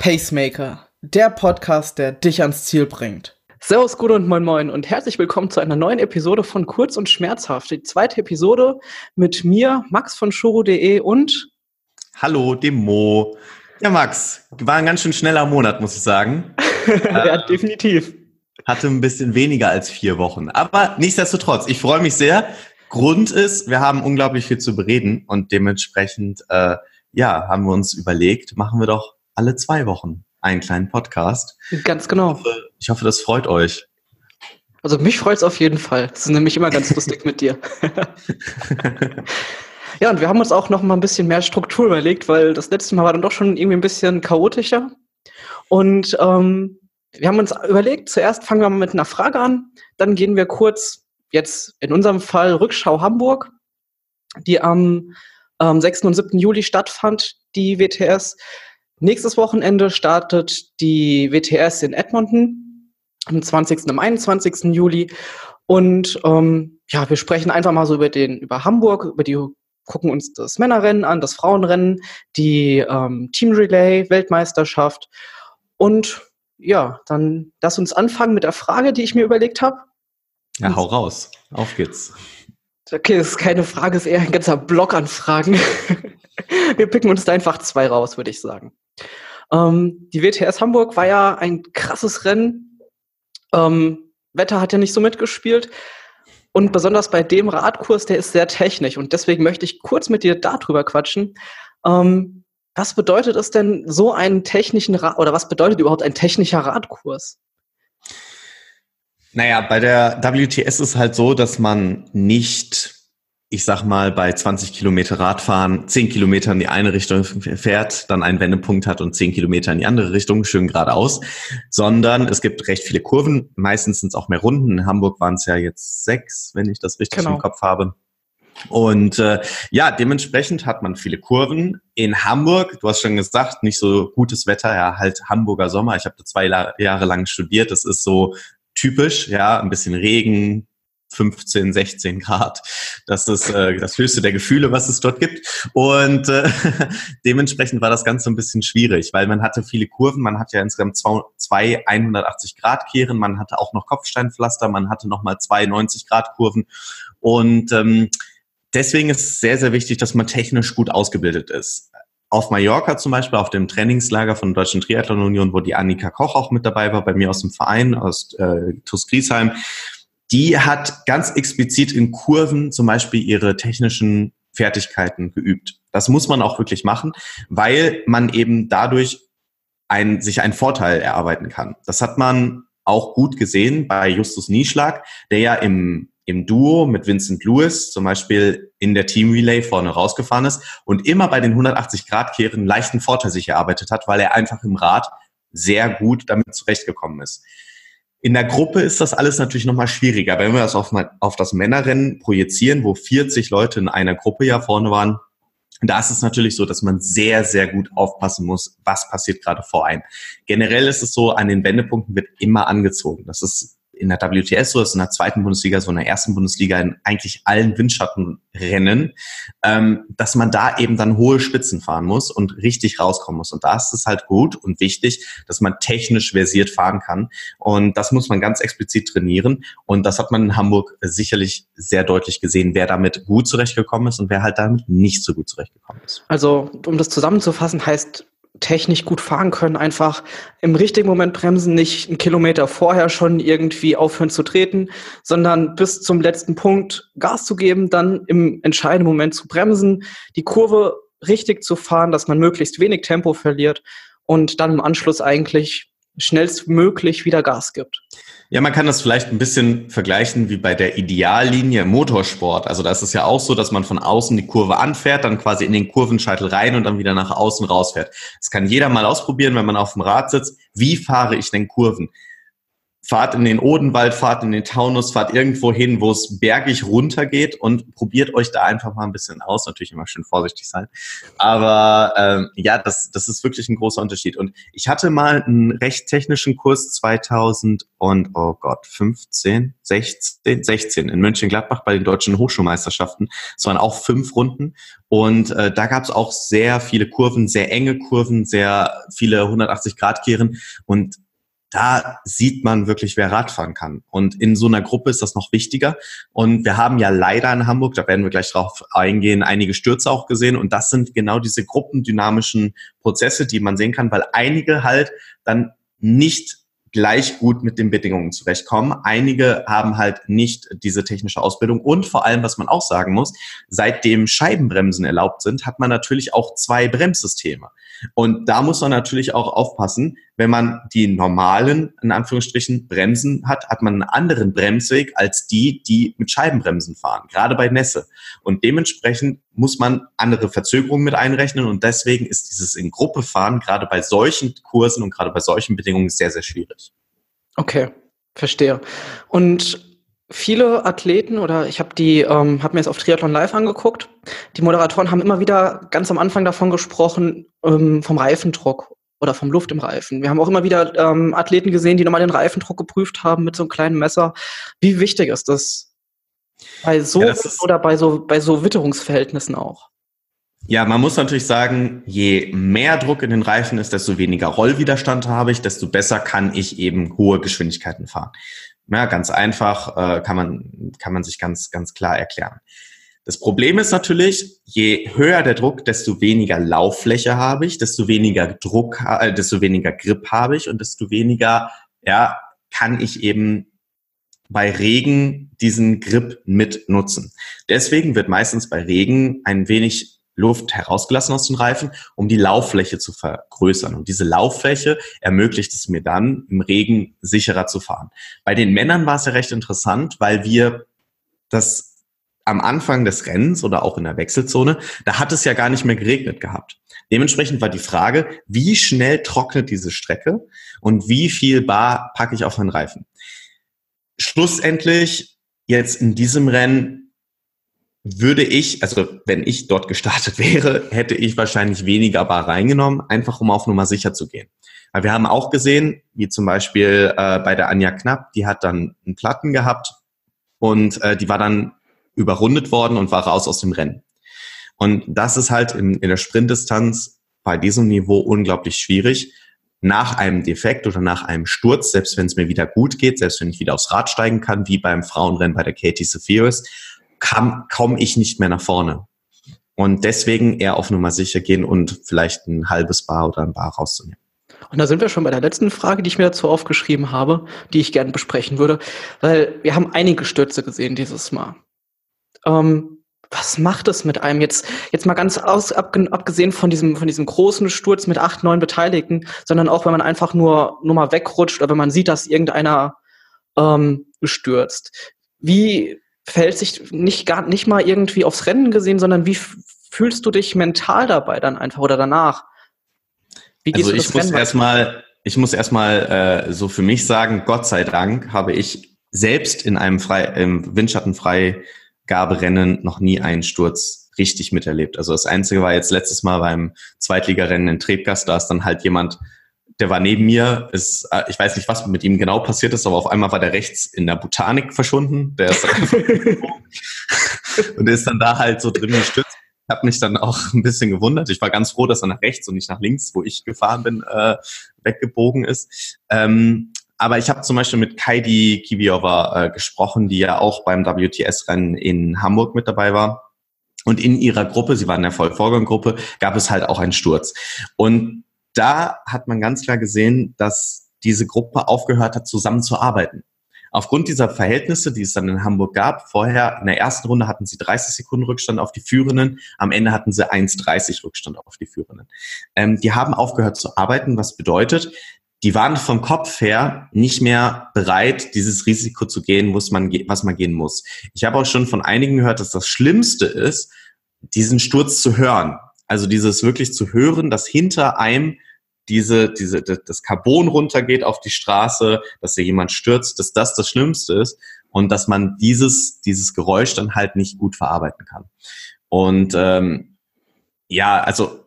Pacemaker, der Podcast, der dich ans Ziel bringt. Servus, gut und moin moin und herzlich willkommen zu einer neuen Episode von Kurz und Schmerzhaft. Die zweite Episode mit mir, Max von Shuro.de und Hallo, dem Mo. Ja, Max, war ein ganz schön schneller Monat, muss ich sagen. ja, definitiv. Hatte ein bisschen weniger als vier Wochen. Aber nichtsdestotrotz, ich freue mich sehr. Grund ist, wir haben unglaublich viel zu bereden und dementsprechend, äh, ja, haben wir uns überlegt, machen wir doch alle zwei Wochen einen kleinen Podcast. Ganz genau. Ich hoffe, ich hoffe das freut euch. Also mich freut es auf jeden Fall. Das ist nämlich immer ganz lustig mit dir. ja, und wir haben uns auch noch mal ein bisschen mehr Struktur überlegt, weil das letzte Mal war dann doch schon irgendwie ein bisschen chaotischer. Und ähm, wir haben uns überlegt, zuerst fangen wir mal mit einer Frage an, dann gehen wir kurz, jetzt in unserem Fall Rückschau Hamburg, die am ähm, 6. und 7. Juli stattfand, die WTS. Nächstes Wochenende startet die WTS in Edmonton am 20. und 21. Juli. Und ähm, ja, wir sprechen einfach mal so über den, über Hamburg, über die gucken uns das Männerrennen an, das Frauenrennen, die ähm, Team Relay, Weltmeisterschaft. Und ja, dann lass uns anfangen mit der Frage, die ich mir überlegt habe. Ja, hau raus. Auf geht's. Okay, das ist keine Frage, ist eher ein ganzer Block an Fragen. Wir picken uns da einfach zwei raus, würde ich sagen. Ähm, die WTS Hamburg war ja ein krasses Rennen. Ähm, Wetter hat ja nicht so mitgespielt. Und besonders bei dem Radkurs, der ist sehr technisch. Und deswegen möchte ich kurz mit dir darüber quatschen. Ähm, was bedeutet es denn, so einen technischen Rad oder was bedeutet überhaupt ein technischer Radkurs? Naja, bei der WTS ist halt so, dass man nicht ich sag mal, bei 20 Kilometer Radfahren 10 Kilometer in die eine Richtung fährt, dann einen Wendepunkt hat und 10 Kilometer in die andere Richtung, schön geradeaus, sondern es gibt recht viele Kurven. Meistens sind es auch mehr Runden. In Hamburg waren es ja jetzt sechs, wenn ich das richtig genau. im Kopf habe. Und äh, ja, dementsprechend hat man viele Kurven. In Hamburg, du hast schon gesagt, nicht so gutes Wetter, ja, halt Hamburger Sommer. Ich habe da zwei Jahre lang studiert. Das ist so typisch, ja, ein bisschen Regen, 15, 16 Grad. Das ist äh, das höchste der Gefühle, was es dort gibt. Und äh, dementsprechend war das Ganze ein bisschen schwierig, weil man hatte viele Kurven, man hatte ja insgesamt zwei, zwei 180 Grad Kehren, man hatte auch noch Kopfsteinpflaster, man hatte nochmal zwei 90 Grad Kurven. Und ähm, deswegen ist es sehr, sehr wichtig, dass man technisch gut ausgebildet ist. Auf Mallorca zum Beispiel, auf dem Trainingslager von Deutschen Triathlon Union, wo die Annika Koch auch mit dabei war, bei mir aus dem Verein, aus äh, TuS Griesheim, die hat ganz explizit in Kurven zum Beispiel ihre technischen Fertigkeiten geübt. Das muss man auch wirklich machen, weil man eben dadurch ein, sich einen Vorteil erarbeiten kann. Das hat man auch gut gesehen bei Justus Nieschlag, der ja im, im Duo mit Vincent Lewis zum Beispiel in der Team Relay vorne rausgefahren ist und immer bei den 180 Grad Kehren leichten Vorteil sich erarbeitet hat, weil er einfach im Rad sehr gut damit zurechtgekommen ist. In der Gruppe ist das alles natürlich nochmal schwieriger. Wenn wir das auf, auf das Männerrennen projizieren, wo 40 Leute in einer Gruppe ja vorne waren, da ist es natürlich so, dass man sehr, sehr gut aufpassen muss, was passiert gerade vor einem. Generell ist es so, an den Wendepunkten wird immer angezogen. Das ist in der WTS so, ist in der zweiten Bundesliga, so in der ersten Bundesliga, in eigentlich allen Windschattenrennen, ähm, dass man da eben dann hohe Spitzen fahren muss und richtig rauskommen muss. Und da ist es halt gut und wichtig, dass man technisch versiert fahren kann. Und das muss man ganz explizit trainieren. Und das hat man in Hamburg sicherlich sehr deutlich gesehen, wer damit gut zurechtgekommen ist und wer halt damit nicht so gut zurechtgekommen ist. Also, um das zusammenzufassen, heißt technisch gut fahren können, einfach im richtigen Moment bremsen, nicht einen Kilometer vorher schon irgendwie aufhören zu treten, sondern bis zum letzten Punkt Gas zu geben, dann im entscheidenden Moment zu bremsen, die Kurve richtig zu fahren, dass man möglichst wenig Tempo verliert und dann im Anschluss eigentlich schnellstmöglich wieder Gas gibt. Ja, man kann das vielleicht ein bisschen vergleichen wie bei der Ideallinie im Motorsport. Also da ist es ja auch so, dass man von außen die Kurve anfährt, dann quasi in den Kurvenscheitel rein und dann wieder nach außen rausfährt. Das kann jeder mal ausprobieren, wenn man auf dem Rad sitzt. Wie fahre ich denn Kurven? Fahrt in den Odenwald, fahrt in den Taunus, fahrt irgendwo hin, wo es bergig runtergeht und probiert euch da einfach mal ein bisschen aus. Natürlich immer schön vorsichtig sein. Aber ähm, ja, das, das ist wirklich ein großer Unterschied. Und ich hatte mal einen recht technischen Kurs 2000 und, oh Gott, 15, 16, 16 in Mönchengladbach bei den deutschen Hochschulmeisterschaften. Es waren auch fünf Runden. Und äh, da gab es auch sehr viele Kurven, sehr enge Kurven, sehr viele 180-Grad-Kehren. Und da sieht man wirklich, wer Radfahren kann. Und in so einer Gruppe ist das noch wichtiger. Und wir haben ja leider in Hamburg, da werden wir gleich drauf eingehen, einige Stürze auch gesehen. Und das sind genau diese gruppendynamischen Prozesse, die man sehen kann, weil einige halt dann nicht gleich gut mit den Bedingungen zurechtkommen. Einige haben halt nicht diese technische Ausbildung und vor allem, was man auch sagen muss, seitdem Scheibenbremsen erlaubt sind, hat man natürlich auch zwei Bremssysteme. Und da muss man natürlich auch aufpassen, wenn man die normalen, in Anführungsstrichen, Bremsen hat, hat man einen anderen Bremsweg als die, die mit Scheibenbremsen fahren, gerade bei Nässe. Und dementsprechend muss man andere Verzögerungen mit einrechnen und deswegen ist dieses in Gruppe fahren gerade bei solchen Kursen und gerade bei solchen Bedingungen sehr, sehr schwierig. Okay, verstehe. Und viele Athleten oder ich habe die, ähm, habe mir jetzt auf Triathlon Live angeguckt. Die Moderatoren haben immer wieder ganz am Anfang davon gesprochen ähm, vom Reifendruck oder vom Luft im Reifen. Wir haben auch immer wieder ähm, Athleten gesehen, die nochmal den Reifendruck geprüft haben mit so einem kleinen Messer. Wie wichtig ist das bei so ja, oder bei so bei so Witterungsverhältnissen auch? Ja, man muss natürlich sagen, je mehr Druck in den Reifen ist, desto weniger Rollwiderstand habe ich, desto besser kann ich eben hohe Geschwindigkeiten fahren. Ja, ganz einfach äh, kann man kann man sich ganz ganz klar erklären. Das Problem ist natürlich, je höher der Druck, desto weniger Lauffläche habe ich, desto weniger Druck, äh, desto weniger Grip habe ich und desto weniger ja kann ich eben bei Regen diesen Grip mit nutzen. Deswegen wird meistens bei Regen ein wenig Luft herausgelassen aus den Reifen, um die Lauffläche zu vergrößern. Und diese Lauffläche ermöglicht es mir dann, im Regen sicherer zu fahren. Bei den Männern war es ja recht interessant, weil wir das am Anfang des Rennens oder auch in der Wechselzone, da hat es ja gar nicht mehr geregnet gehabt. Dementsprechend war die Frage, wie schnell trocknet diese Strecke und wie viel Bar packe ich auf den Reifen. Schlussendlich jetzt in diesem Rennen würde ich, also wenn ich dort gestartet wäre, hätte ich wahrscheinlich weniger Bar reingenommen, einfach um auf Nummer sicher zu gehen. Aber wir haben auch gesehen, wie zum Beispiel äh, bei der Anja Knapp, die hat dann einen Platten gehabt und äh, die war dann überrundet worden und war raus aus dem Rennen. Und das ist halt in, in der Sprintdistanz bei diesem Niveau unglaublich schwierig. Nach einem Defekt oder nach einem Sturz, selbst wenn es mir wieder gut geht, selbst wenn ich wieder aufs Rad steigen kann, wie beim Frauenrennen bei der Katie Sephiris, kam, komme ich nicht mehr nach vorne. Und deswegen eher auf Nummer sicher gehen und vielleicht ein halbes Bar oder ein Bar rauszunehmen. Und da sind wir schon bei der letzten Frage, die ich mir dazu aufgeschrieben habe, die ich gerne besprechen würde, weil wir haben einige Stürze gesehen dieses Mal. Ähm, was macht es mit einem jetzt, jetzt mal ganz aus, ab, abgesehen von diesem, von diesem großen Sturz mit acht, neun Beteiligten, sondern auch, wenn man einfach nur, nur mal wegrutscht oder wenn man sieht, dass irgendeiner ähm, stürzt. Wie, fällt sich nicht gar nicht mal irgendwie aufs Rennen gesehen, sondern wie fühlst du dich mental dabei dann einfach oder danach? Wie gehst also du das ich muss erstmal, ich muss erstmal äh, so für mich sagen, Gott sei Dank habe ich selbst in einem frei, im Windschattenfreigaberennen noch nie einen Sturz richtig miterlebt. Also das Einzige war jetzt letztes Mal beim Zweitligarennen in Trebgast, da ist dann halt jemand der war neben mir. Ist, äh, ich weiß nicht, was mit ihm genau passiert ist, aber auf einmal war der rechts in der Botanik verschwunden. Der ist und ist dann da halt so drin gestützt. Ich habe mich dann auch ein bisschen gewundert. Ich war ganz froh, dass er nach rechts und nicht nach links, wo ich gefahren bin, äh, weggebogen ist. Ähm, aber ich habe zum Beispiel mit Kaidi Kiviova äh, gesprochen, die ja auch beim WTS-Rennen in Hamburg mit dabei war. Und in ihrer Gruppe, sie war in der Vollvorgang-Gruppe, gab es halt auch einen Sturz. Und da hat man ganz klar gesehen, dass diese Gruppe aufgehört hat, zusammenzuarbeiten. Aufgrund dieser Verhältnisse, die es dann in Hamburg gab, vorher in der ersten Runde hatten sie 30 Sekunden Rückstand auf die Führenden, am Ende hatten sie 1,30 Rückstand auf die Führenden. Ähm, die haben aufgehört zu arbeiten, was bedeutet, die waren vom Kopf her nicht mehr bereit, dieses Risiko zu gehen, was man, was man gehen muss. Ich habe auch schon von einigen gehört, dass das Schlimmste ist, diesen Sturz zu hören. Also dieses wirklich zu hören, dass hinter einem diese, diese, das Carbon runtergeht auf die Straße, dass da jemand stürzt, dass das das Schlimmste ist und dass man dieses, dieses Geräusch dann halt nicht gut verarbeiten kann. Und ähm, ja, also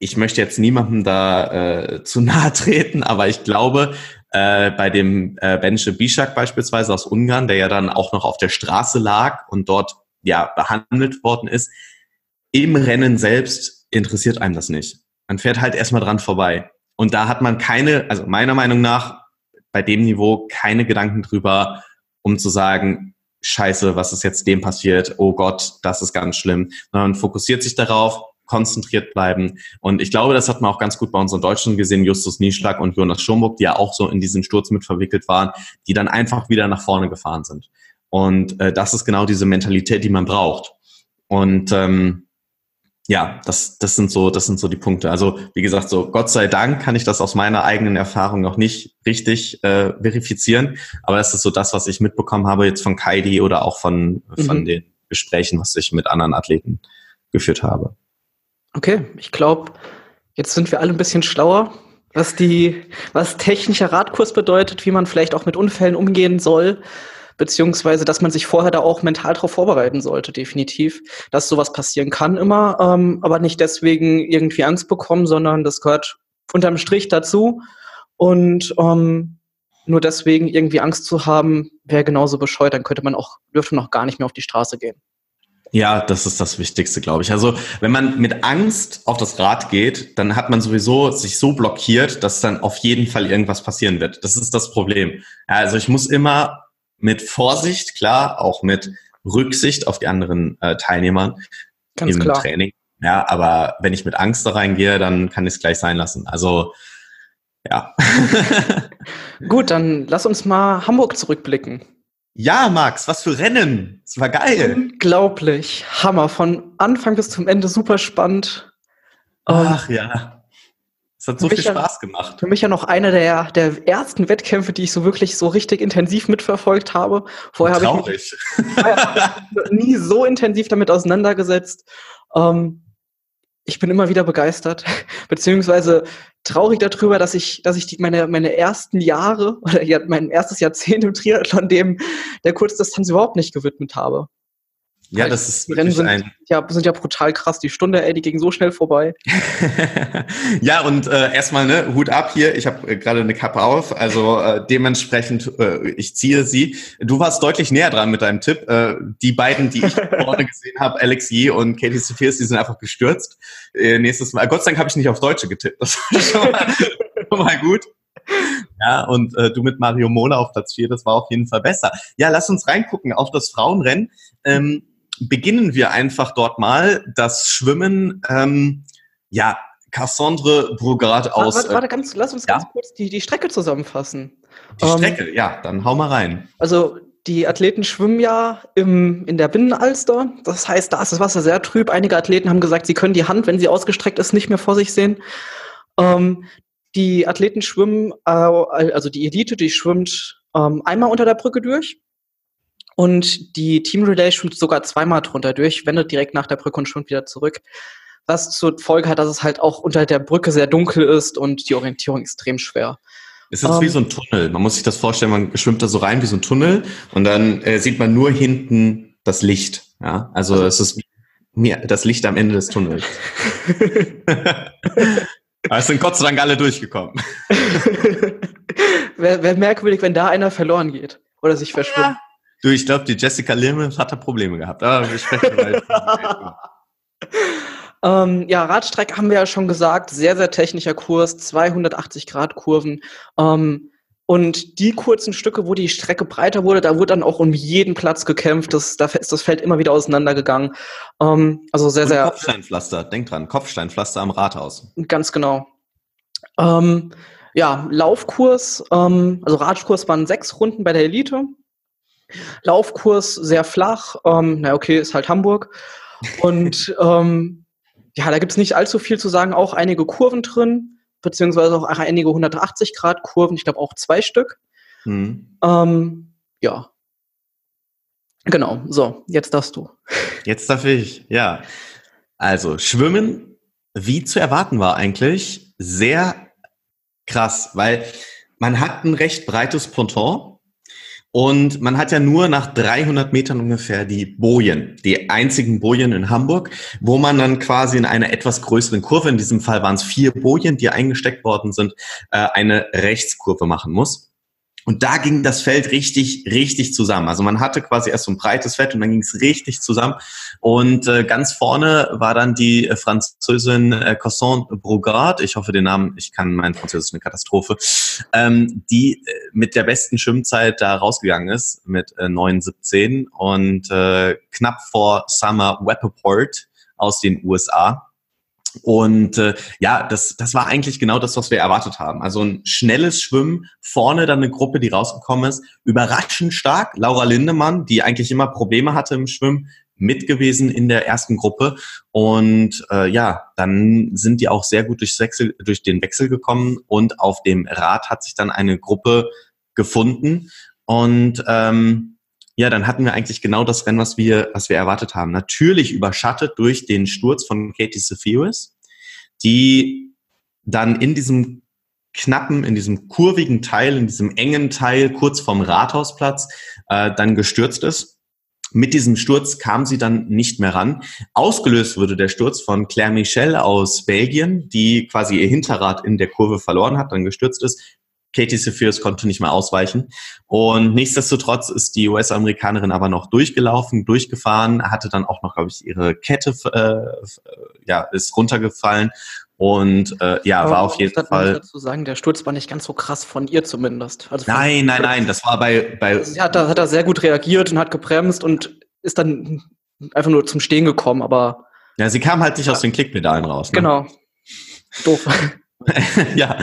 ich möchte jetzt niemandem da äh, zu nahe treten, aber ich glaube, äh, bei dem äh, Bence Bishak beispielsweise aus Ungarn, der ja dann auch noch auf der Straße lag und dort ja behandelt worden ist, im Rennen selbst interessiert einem das nicht. Man fährt halt erstmal dran vorbei. Und da hat man keine, also meiner Meinung nach, bei dem Niveau keine Gedanken drüber, um zu sagen, scheiße, was ist jetzt dem passiert? Oh Gott, das ist ganz schlimm. Man fokussiert sich darauf, konzentriert bleiben. Und ich glaube, das hat man auch ganz gut bei unseren Deutschen gesehen, Justus Nieschlag und Jonas Schomburg, die ja auch so in diesen Sturz mit verwickelt waren, die dann einfach wieder nach vorne gefahren sind. Und äh, das ist genau diese Mentalität, die man braucht. Und ähm, ja, das, das sind so, das sind so die Punkte. Also wie gesagt, so Gott sei Dank kann ich das aus meiner eigenen Erfahrung noch nicht richtig äh, verifizieren, aber das ist so das, was ich mitbekommen habe jetzt von Kaidi oder auch von mhm. von den Gesprächen, was ich mit anderen Athleten geführt habe. Okay, ich glaube, jetzt sind wir alle ein bisschen schlauer, was die, was technischer Radkurs bedeutet, wie man vielleicht auch mit Unfällen umgehen soll, beziehungsweise, dass man sich vorher da auch mental darauf vorbereiten sollte, definitiv, dass sowas passieren kann immer, ähm, aber nicht deswegen irgendwie Angst bekommen, sondern das gehört unterm Strich dazu und ähm, nur deswegen irgendwie Angst zu haben, wäre genauso bescheuert, dann könnte man auch, dürfte man auch gar nicht mehr auf die Straße gehen. Ja, das ist das Wichtigste, glaube ich. Also wenn man mit Angst auf das Rad geht, dann hat man sowieso sich so blockiert, dass dann auf jeden Fall irgendwas passieren wird. Das ist das Problem. Also ich muss immer mit Vorsicht, klar, auch mit Rücksicht auf die anderen äh, Teilnehmer Ganz im klar. Training. Ja, aber wenn ich mit Angst da reingehe, dann kann ich es gleich sein lassen. Also ja. Gut, dann lass uns mal Hamburg zurückblicken. Ja, Max, was für Rennen. Das war geil. Unglaublich. Hammer. Von Anfang bis zum Ende super spannend. Ach um, ja. Es hat so viel Spaß ja, gemacht. Für mich ja noch einer der, der ersten Wettkämpfe, die ich so wirklich so richtig intensiv mitverfolgt habe. Vorher habe ich mich nie so intensiv damit auseinandergesetzt. Ähm, ich bin immer wieder begeistert, beziehungsweise traurig darüber, dass ich, dass ich die, meine, meine ersten Jahre oder ja, mein erstes Jahrzehnt im Triathlon dem der Kurzdistanz überhaupt nicht gewidmet habe. Ja, das ist die Rennen sind, ein ja, sind ja brutal krass. Die Stunde, ey, die ging so schnell vorbei. ja, und äh, erstmal ne, Hut ab hier. Ich habe äh, gerade eine Kappe auf, also äh, dementsprechend, äh, ich ziehe sie. Du warst deutlich näher dran mit deinem Tipp. Äh, die beiden, die ich vorne gesehen habe, Alex Yee und Katie Sephirs, die sind einfach gestürzt. Äh, nächstes Mal. Gott sei Dank habe ich nicht auf Deutsche getippt. Das war schon mal, schon mal gut. Ja, und äh, du mit Mario Mola auf Platz 4, das war auf jeden Fall besser. Ja, lass uns reingucken auf das Frauenrennen. Ähm, beginnen wir einfach dort mal. Das Schwimmen, ähm, ja, Cassandre Brugard aus. Warte, warte, ganz, lass uns ja? ganz kurz die, die Strecke zusammenfassen. Die ähm, Strecke, ja, dann hau mal rein. Also die Athleten schwimmen ja im, in der Binnenalster. Das heißt, da ist das Wasser sehr trüb. Einige Athleten haben gesagt, sie können die Hand, wenn sie ausgestreckt ist, nicht mehr vor sich sehen. Ähm, die Athleten schwimmen, äh, also die Elite, die schwimmt ähm, einmal unter der Brücke durch. Und die Team Relay schwimmt sogar zweimal drunter durch, wendet direkt nach der Brücke und schwimmt wieder zurück. Was zur Folge hat, dass es halt auch unter der Brücke sehr dunkel ist und die Orientierung extrem schwer. Es ist um, wie ähm, so ein Tunnel. Man muss sich das vorstellen, man schwimmt da so rein wie so ein Tunnel und dann äh, sieht man nur hinten das Licht. Ja, also, also es ist wie das Licht am Ende des Tunnels. Aber es sind Gott sei Dank alle durchgekommen. Wäre wär merkwürdig, wenn da einer verloren geht oder sich verschwimmt. Ja. Du, ich glaube, die Jessica Limmes hat da Probleme gehabt. Aber wir sprechen weiter. ähm, ja, Radstreck haben wir ja schon gesagt. Sehr, sehr technischer Kurs, 280 Grad Kurven. Ähm, und die kurzen Stücke, wo die Strecke breiter wurde, da wurde dann auch um jeden Platz gekämpft. Das, da ist das Feld immer wieder auseinandergegangen. Ähm, also sehr, sehr. Kopfsteinpflaster, denk dran, Kopfsteinpflaster am Rathaus. Ganz genau. Ähm, ja, Laufkurs, ähm, also Radkurs waren sechs Runden bei der Elite. Laufkurs sehr flach. Ähm, na okay, ist halt Hamburg. Und ähm, ja, da gibt es nicht allzu viel zu sagen. Auch einige Kurven drin, beziehungsweise auch einige 180 Grad Kurven. Ich glaube auch zwei Stück. Mhm. Ähm, ja. Genau. So, jetzt darfst du. Jetzt darf ich, ja. Also, Schwimmen, wie zu erwarten war eigentlich, sehr krass, weil man hat ein recht breites Ponton und man hat ja nur nach 300 Metern ungefähr die Bojen, die einzigen Bojen in Hamburg, wo man dann quasi in einer etwas größeren Kurve, in diesem Fall waren es vier Bojen, die eingesteckt worden sind, äh, eine Rechtskurve machen muss. Und da ging das Feld richtig, richtig zusammen. Also man hatte quasi erst so ein breites Feld und dann ging es richtig zusammen. Und äh, ganz vorne war dann die äh, Französin äh, Cosson Brugard, ich hoffe den Namen, ich kann mein Französisch eine Katastrophe, ähm, die äh, mit der besten Schwimmzeit da rausgegangen ist, mit äh, 9,17 und äh, knapp vor Summer Weppaport aus den USA. Und äh, ja, das, das war eigentlich genau das, was wir erwartet haben. Also ein schnelles Schwimmen, vorne dann eine Gruppe, die rausgekommen ist, überraschend stark. Laura Lindemann, die eigentlich immer Probleme hatte im Schwimmen, mit gewesen in der ersten Gruppe. Und äh, ja, dann sind die auch sehr gut durchs Wechsel, durch den Wechsel gekommen und auf dem Rad hat sich dann eine Gruppe gefunden. Und ähm, ja, dann hatten wir eigentlich genau das Rennen, was wir, was wir erwartet haben. Natürlich überschattet durch den Sturz von Katie Sephiris, die dann in diesem knappen, in diesem kurvigen Teil, in diesem engen Teil kurz vom Rathausplatz äh, dann gestürzt ist. Mit diesem Sturz kam sie dann nicht mehr ran. Ausgelöst wurde der Sturz von Claire Michel aus Belgien, die quasi ihr Hinterrad in der Kurve verloren hat, dann gestürzt ist, Katie Sephiroth konnte nicht mehr ausweichen. Und nichtsdestotrotz ist die US-Amerikanerin aber noch durchgelaufen, durchgefahren, hatte dann auch noch, glaube ich, ihre Kette, äh, ja, ist runtergefallen und äh, ja, aber war auf jeden Fall. Ich dazu sagen, der Sturz war nicht ganz so krass von ihr zumindest. Also nein, nein, nein, das war bei. bei also sie hat da, hat da sehr gut reagiert und hat gebremst und ist dann einfach nur zum Stehen gekommen, aber. Ja, sie kam halt nicht ja. aus den Klickpedalen raus. Ne? Genau. Doof. ja,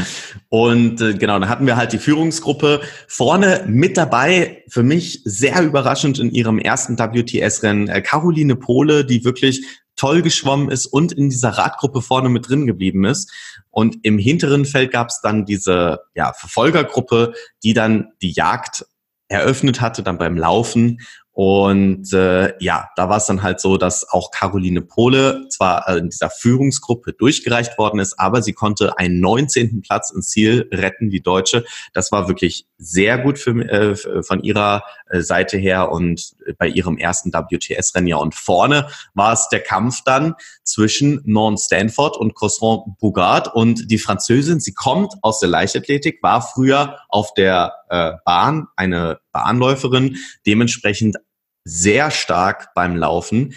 und äh, genau, dann hatten wir halt die Führungsgruppe vorne mit dabei, für mich sehr überraschend in ihrem ersten WTS-Rennen, äh, Caroline Pohle, die wirklich toll geschwommen ist und in dieser Radgruppe vorne mit drin geblieben ist. Und im hinteren Feld gab es dann diese ja, Verfolgergruppe, die dann die Jagd eröffnet hatte, dann beim Laufen und äh, ja, da war es dann halt so, dass auch Caroline Pohle zwar äh, in dieser Führungsgruppe durchgereicht worden ist, aber sie konnte einen 19. Platz ins Ziel retten, die Deutsche. Das war wirklich sehr gut für, äh, von ihrer äh, Seite her und bei ihrem ersten WTS-Rennen ja. Und vorne war es der Kampf dann zwischen Non Stanford und Cosron Bougard und die Französin, sie kommt aus der Leichtathletik, war früher auf der äh, Bahn eine Bahnläuferin, dementsprechend sehr stark beim Laufen,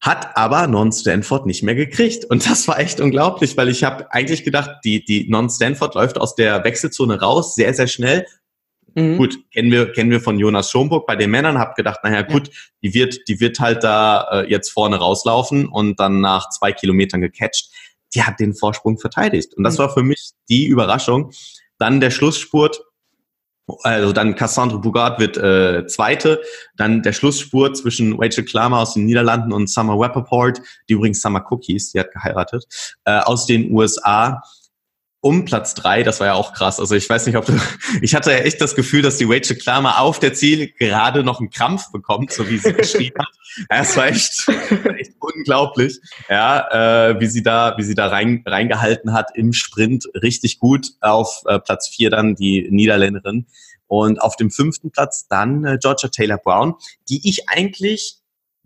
hat aber Non-Stanford nicht mehr gekriegt. Und das war echt unglaublich, weil ich habe eigentlich gedacht, die, die Non-Stanford läuft aus der Wechselzone raus, sehr, sehr schnell. Mhm. Gut, kennen wir, kennen wir von Jonas Schomburg bei den Männern, habe gedacht, naja gut, ja. die wird, die wird halt da äh, jetzt vorne rauslaufen und dann nach zwei Kilometern gecatcht. Die hat den Vorsprung verteidigt. Und das mhm. war für mich die Überraschung. Dann der Schlussspurt, also dann Cassandre Bougard wird äh, Zweite. Dann der Schlussspurt zwischen Rachel Klammer aus den Niederlanden und Summer Rappaport, die übrigens Summer Cookies, die hat geheiratet, äh, aus den USA um Platz drei, das war ja auch krass. Also ich weiß nicht, ob du, ich hatte ja echt das Gefühl, dass die Rachel Klammer auf der Ziel gerade noch einen Krampf bekommt, so wie sie geschrieben hat. Ja, es war echt unglaublich, ja, äh, wie sie da, wie sie da rein, reingehalten hat im Sprint, richtig gut auf äh, Platz vier dann die Niederländerin. Und auf dem fünften Platz dann äh, Georgia Taylor Brown, die ich eigentlich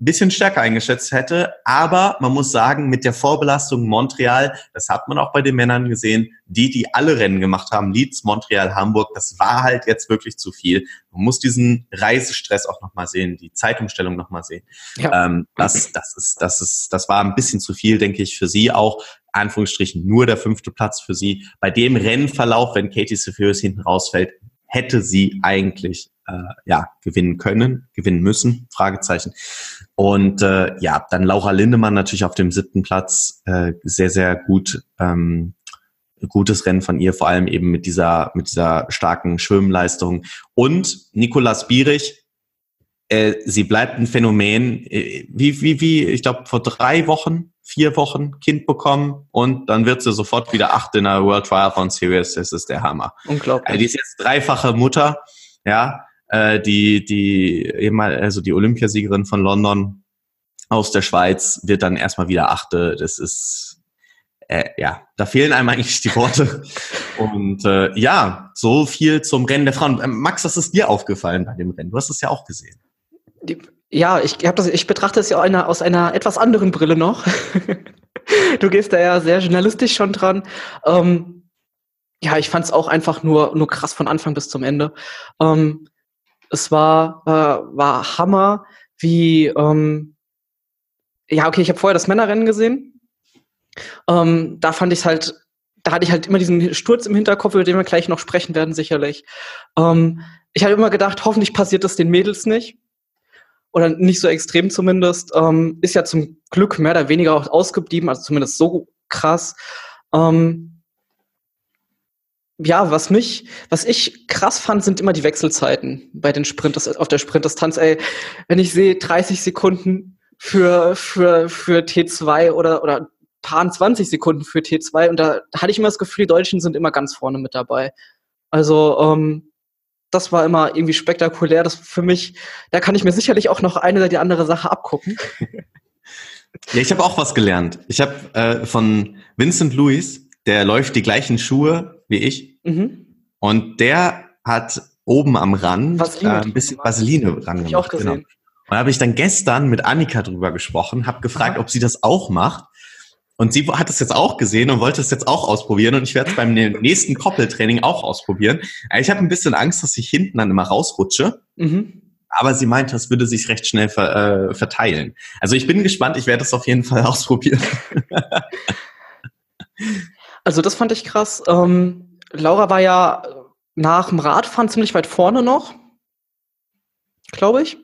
bisschen stärker eingeschätzt hätte. Aber man muss sagen, mit der Vorbelastung Montreal, das hat man auch bei den Männern gesehen, die, die alle Rennen gemacht haben, Leeds, Montreal, Hamburg, das war halt jetzt wirklich zu viel. Man muss diesen Reisestress auch nochmal sehen, die Zeitumstellung nochmal sehen. Ja. Ähm, das, das ist, das ist, das war ein bisschen zu viel, denke ich, für sie auch. Anführungsstrichen nur der fünfte Platz für sie. Bei dem Rennverlauf, wenn Katie Sefius hinten rausfällt, hätte sie eigentlich äh, ja gewinnen können, gewinnen müssen, Fragezeichen. Und äh, ja, dann Laura Lindemann natürlich auf dem siebten Platz, äh, sehr, sehr gut, ähm, gutes Rennen von ihr, vor allem eben mit dieser, mit dieser starken Schwimmleistung. Und Nikolas Bierich, äh, sie bleibt ein Phänomen, äh, wie, wie, wie, ich glaube, vor drei Wochen, vier Wochen Kind bekommen und dann wird sie sofort wieder acht in der World Triathlon Series. Das ist der Hammer. Unglaublich. Also die ist jetzt dreifache Mutter, ja, äh, die, die, eben also die Olympiasiegerin von London aus der Schweiz wird dann erstmal wieder achte. Das ist, äh, ja, da fehlen einem eigentlich die Worte. Und äh, ja, so viel zum Rennen der Frauen. Ähm, Max, was ist dir aufgefallen bei dem Rennen? Du hast es ja auch gesehen. Die, ja, ich, hab das, ich betrachte es ja einer, aus einer etwas anderen Brille noch. du gehst da ja sehr journalistisch schon dran. Ähm, ja, ich fand es auch einfach nur, nur krass von Anfang bis zum Ende. Ähm, es war, äh, war Hammer, wie, ähm, ja, okay, ich habe vorher das Männerrennen gesehen. Ähm, da fand ich halt, da hatte ich halt immer diesen Sturz im Hinterkopf, über den wir gleich noch sprechen werden, sicherlich. Ähm, ich habe immer gedacht, hoffentlich passiert das den Mädels nicht. Oder nicht so extrem zumindest. Ähm, ist ja zum Glück mehr oder weniger auch ausgeblieben, also zumindest so krass. Ähm, ja, was mich, was ich krass fand, sind immer die Wechselzeiten bei den Sprint auf der Sprintdistanz. Ey, wenn ich sehe 30 Sekunden für für für T2 oder oder paar 20 Sekunden für T2 und da hatte ich immer das Gefühl, die Deutschen sind immer ganz vorne mit dabei. Also ähm, das war immer irgendwie spektakulär. Das für mich, da kann ich mir sicherlich auch noch eine oder die andere Sache abgucken. Ja, ich habe auch was gelernt. Ich habe äh, von Vincent Lewis, der läuft die gleichen Schuhe wie ich. Mhm. Und der hat oben am Rand äh, ein bisschen Vaseline ran gemacht. Ich auch gesehen. Genau. Und da habe ich dann gestern mit Annika drüber gesprochen, habe gefragt, Aha. ob sie das auch macht. Und sie hat es jetzt auch gesehen und wollte es jetzt auch ausprobieren. Und ich werde es beim nächsten Koppeltraining auch ausprobieren. Ich habe ein bisschen Angst, dass ich hinten dann immer rausrutsche. Mhm. Aber sie meinte, es würde sich recht schnell ver, äh, verteilen. Also ich bin gespannt. Ich werde es auf jeden Fall ausprobieren. also das fand ich krass. Ähm, Laura war ja nach dem Radfahren ziemlich weit vorne noch. Glaube ich.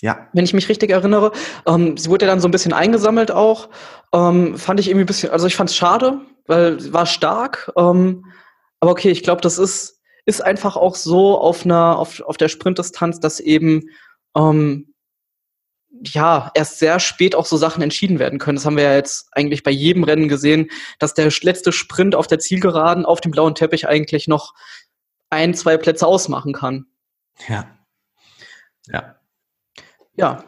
Ja. Wenn ich mich richtig erinnere. Ähm, sie wurde ja dann so ein bisschen eingesammelt auch. Ähm, fand ich irgendwie ein bisschen, also ich fand es schade, weil sie war stark. Ähm, aber okay, ich glaube, das ist, ist einfach auch so auf einer, auf, auf der Sprintdistanz, dass eben ähm, ja erst sehr spät auch so Sachen entschieden werden können. Das haben wir ja jetzt eigentlich bei jedem Rennen gesehen, dass der letzte Sprint auf der Zielgeraden auf dem blauen Teppich eigentlich noch ein, zwei Plätze ausmachen kann. Ja. Ja. Ja.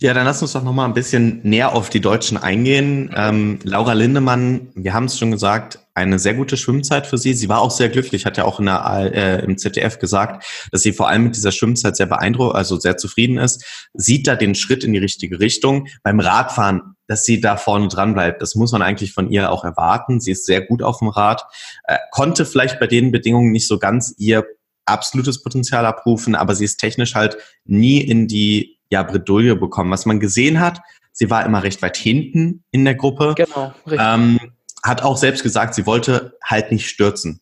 Ja, dann lass uns doch noch mal ein bisschen näher auf die Deutschen eingehen. Ähm, Laura Lindemann, wir haben es schon gesagt, eine sehr gute Schwimmzeit für sie. Sie war auch sehr glücklich, hat ja auch in der, äh, im ZDF gesagt, dass sie vor allem mit dieser Schwimmzeit sehr beeindruckt, also sehr zufrieden ist. Sieht da den Schritt in die richtige Richtung. Beim Radfahren, dass sie da vorne dran bleibt, das muss man eigentlich von ihr auch erwarten. Sie ist sehr gut auf dem Rad, äh, konnte vielleicht bei den Bedingungen nicht so ganz ihr absolutes Potenzial abrufen, aber sie ist technisch halt nie in die ja, Bredouille bekommen. Was man gesehen hat, sie war immer recht weit hinten in der Gruppe. Genau, richtig. Ähm, hat auch selbst gesagt, sie wollte halt nicht stürzen.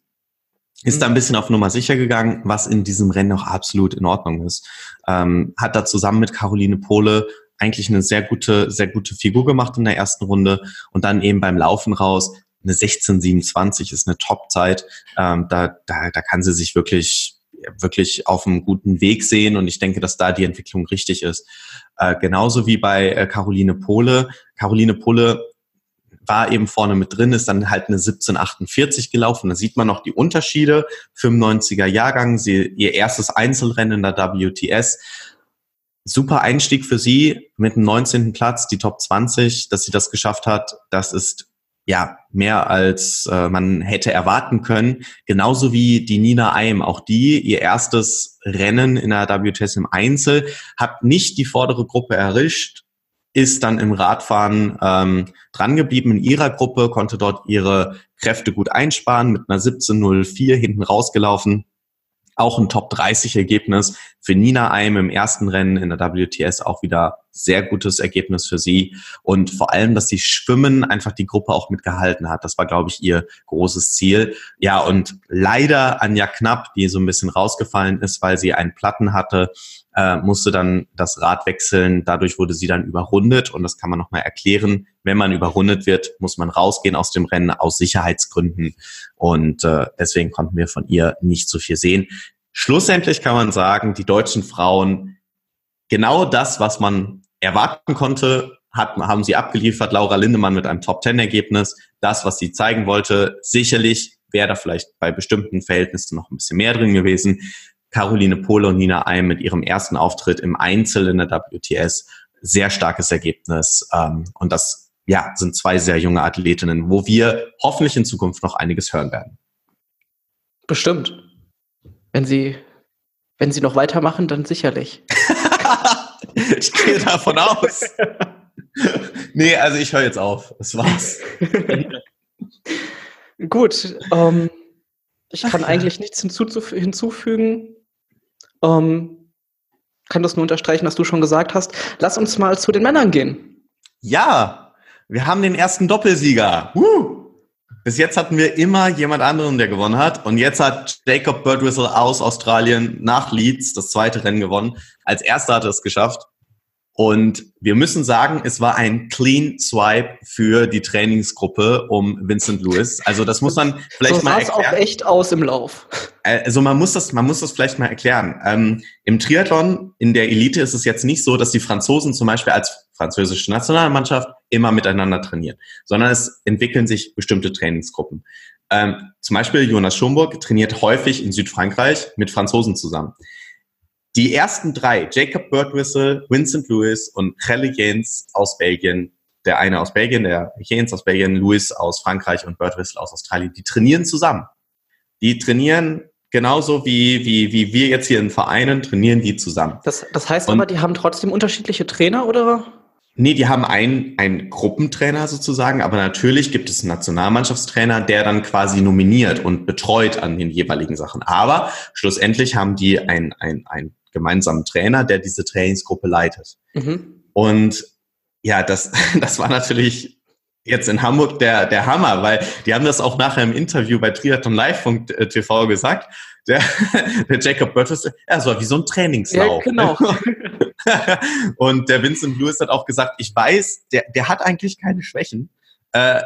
Ist mhm. da ein bisschen auf Nummer sicher gegangen, was in diesem Rennen auch absolut in Ordnung ist. Ähm, hat da zusammen mit Caroline Pohle eigentlich eine sehr gute, sehr gute Figur gemacht in der ersten Runde und dann eben beim Laufen raus eine 16,27 ist eine Top-Zeit. Ähm, da, da, da kann sie sich wirklich wirklich auf einem guten Weg sehen und ich denke, dass da die Entwicklung richtig ist. Äh, genauso wie bei äh, Caroline Pohle. Caroline Pohle war eben vorne mit drin, ist dann halt eine 1748 gelaufen. Da sieht man noch die Unterschiede. 95er Jahrgang, sie, ihr erstes Einzelrennen in der WTS. Super Einstieg für sie mit dem 19. Platz, die Top 20, dass sie das geschafft hat. Das ist ja, mehr als äh, man hätte erwarten können. Genauso wie die Nina Eim, auch die, ihr erstes Rennen in der WTS im Einzel, hat nicht die vordere Gruppe errischt, ist dann im Radfahren ähm, drangeblieben in ihrer Gruppe, konnte dort ihre Kräfte gut einsparen, mit einer 17.04 hinten rausgelaufen auch ein Top 30 Ergebnis für Nina Eim im ersten Rennen in der WTS auch wieder sehr gutes Ergebnis für sie und vor allem, dass sie Schwimmen einfach die Gruppe auch mitgehalten hat. Das war, glaube ich, ihr großes Ziel. Ja, und leider Anja Knapp, die so ein bisschen rausgefallen ist, weil sie einen Platten hatte, äh, musste dann das Rad wechseln. Dadurch wurde sie dann überrundet und das kann man nochmal erklären. Wenn man überrundet wird, muss man rausgehen aus dem Rennen aus Sicherheitsgründen und äh, deswegen konnten wir von ihr nicht so viel sehen. Schlussendlich kann man sagen, die deutschen Frauen genau das, was man erwarten konnte, hat, haben sie abgeliefert. Laura Lindemann mit einem Top-10-Ergebnis. Das, was sie zeigen wollte, sicherlich wäre da vielleicht bei bestimmten Verhältnissen noch ein bisschen mehr drin gewesen. Caroline Pohle und Nina Eim mit ihrem ersten Auftritt im Einzel in der WTS. Sehr starkes Ergebnis. Ähm, und das ja, sind zwei sehr junge Athletinnen, wo wir hoffentlich in Zukunft noch einiges hören werden. Bestimmt. Wenn sie, wenn sie noch weitermachen, dann sicherlich. ich gehe davon aus. nee, also ich höre jetzt auf. Das war's. Gut. Ähm, ich kann Ach, eigentlich ja. nichts hinzuzuf hinzufügen. Ähm, kann das nur unterstreichen, was du schon gesagt hast. Lass uns mal zu den Männern gehen. Ja, wir haben den ersten Doppelsieger. Uh! Bis jetzt hatten wir immer jemand anderen, der gewonnen hat. Und jetzt hat Jacob Birdwhistle aus Australien nach Leeds das zweite Rennen gewonnen. Als erster hat er es geschafft. Und wir müssen sagen, es war ein Clean Swipe für die Trainingsgruppe um Vincent Lewis. Also das muss man vielleicht so mal erklären. auch echt aus im Lauf. Also man muss das, man muss das vielleicht mal erklären. Ähm, Im Triathlon in der Elite ist es jetzt nicht so, dass die Franzosen zum Beispiel als französische Nationalmannschaft immer miteinander trainieren, sondern es entwickeln sich bestimmte Trainingsgruppen. Ähm, zum Beispiel Jonas Schomburg trainiert häufig in Südfrankreich mit Franzosen zusammen. Die ersten drei, Jacob Birdwhistle, Vincent Lewis und Helle Jens aus Belgien, der eine aus Belgien, der Jens aus Belgien, Lewis aus Frankreich und Birdwhistle aus Australien, die trainieren zusammen. Die trainieren genauso wie, wie, wie wir jetzt hier in Vereinen, trainieren die zusammen. Das, das heißt und, aber, die haben trotzdem unterschiedliche Trainer, oder? Nee, die haben einen, einen Gruppentrainer sozusagen, aber natürlich gibt es einen Nationalmannschaftstrainer, der dann quasi nominiert und betreut an den jeweiligen Sachen. Aber schlussendlich haben die ein, ein, ein gemeinsamen Trainer, der diese Trainingsgruppe leitet. Mhm. Und ja, das, das war natürlich jetzt in Hamburg der, der Hammer, weil die haben das auch nachher im Interview bei Triathlon Live.tv gesagt. Der, der Jacob Burtis, ja, es war wie so ein Trainingslauf. Ja, genau. Und der Vincent Lewis hat auch gesagt, ich weiß, der, der hat eigentlich keine Schwächen. Äh,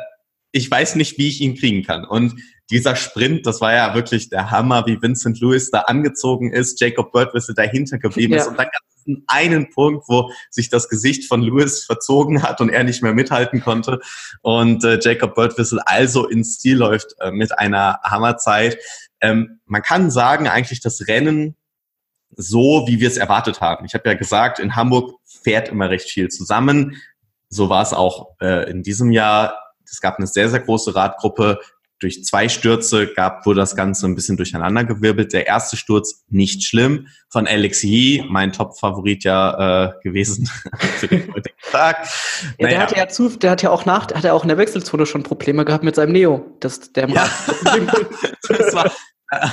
ich weiß nicht, wie ich ihn kriegen kann. Und dieser Sprint, das war ja wirklich der Hammer, wie Vincent Lewis da angezogen ist, Jacob Birdwhistle dahinter geblieben ja. ist und dann gab es einen Punkt, wo sich das Gesicht von Lewis verzogen hat und er nicht mehr mithalten konnte und äh, Jacob Birdwhistle also ins Ziel läuft äh, mit einer Hammerzeit. Ähm, man kann sagen, eigentlich das Rennen so, wie wir es erwartet haben. Ich habe ja gesagt, in Hamburg fährt immer recht viel zusammen. So war es auch äh, in diesem Jahr. Es gab eine sehr, sehr große Radgruppe durch zwei Stürze gab, wurde das Ganze ein bisschen durcheinandergewirbelt. Der erste Sturz nicht schlimm von Alex Yee, mein Top-Favorit ja äh, gewesen für den heutigen Tag. Ja, naja. der hatte ja zu, der hat ja auch nach, hat er auch in der Wechselzone schon Probleme gehabt mit seinem Neo. Das, der ja. das war, äh,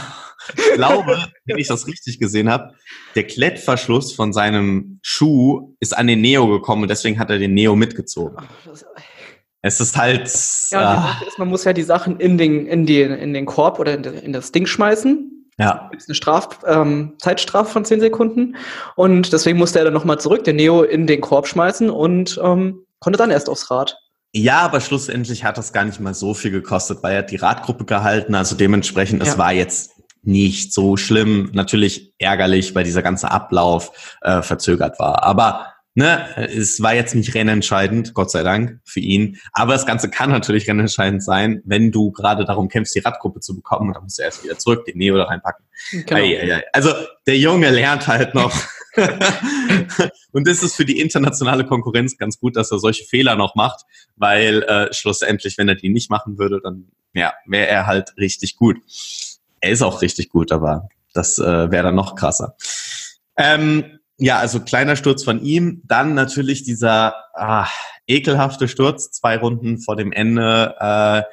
ich glaube, wenn ich das richtig gesehen habe, der Klettverschluss von seinem Schuh ist an den Neo gekommen und deswegen hat er den Neo mitgezogen. Ach, das, es ist halt. Ja, äh, ist, man muss ja die Sachen in den, in den, in den Korb oder in, in das Ding schmeißen. Ja. Das ist eine Straf, ähm, Zeitstrafe von 10 Sekunden. Und deswegen musste er dann nochmal zurück, den Neo in den Korb schmeißen und ähm, konnte dann erst aufs Rad. Ja, aber schlussendlich hat das gar nicht mal so viel gekostet, weil er die Radgruppe gehalten. Also dementsprechend, es ja. war jetzt nicht so schlimm. Natürlich ärgerlich, weil dieser ganze Ablauf äh, verzögert war. Aber ne, es war jetzt nicht rennentscheidend, Gott sei Dank für ihn. Aber das Ganze kann natürlich rennentscheidend sein, wenn du gerade darum kämpfst, die Radgruppe zu bekommen. Und dann musst du erst wieder zurück, den Neo da reinpacken. Genau. Ei, ei, ei. Also der Junge lernt halt noch. und das ist für die internationale Konkurrenz ganz gut, dass er solche Fehler noch macht, weil äh, schlussendlich, wenn er die nicht machen würde, dann ja, wäre er halt richtig gut. Er ist auch richtig gut, aber das äh, wäre dann noch krasser. Ähm, ja, also kleiner Sturz von ihm. Dann natürlich dieser ah, ekelhafte Sturz, zwei Runden vor dem Ende. Äh,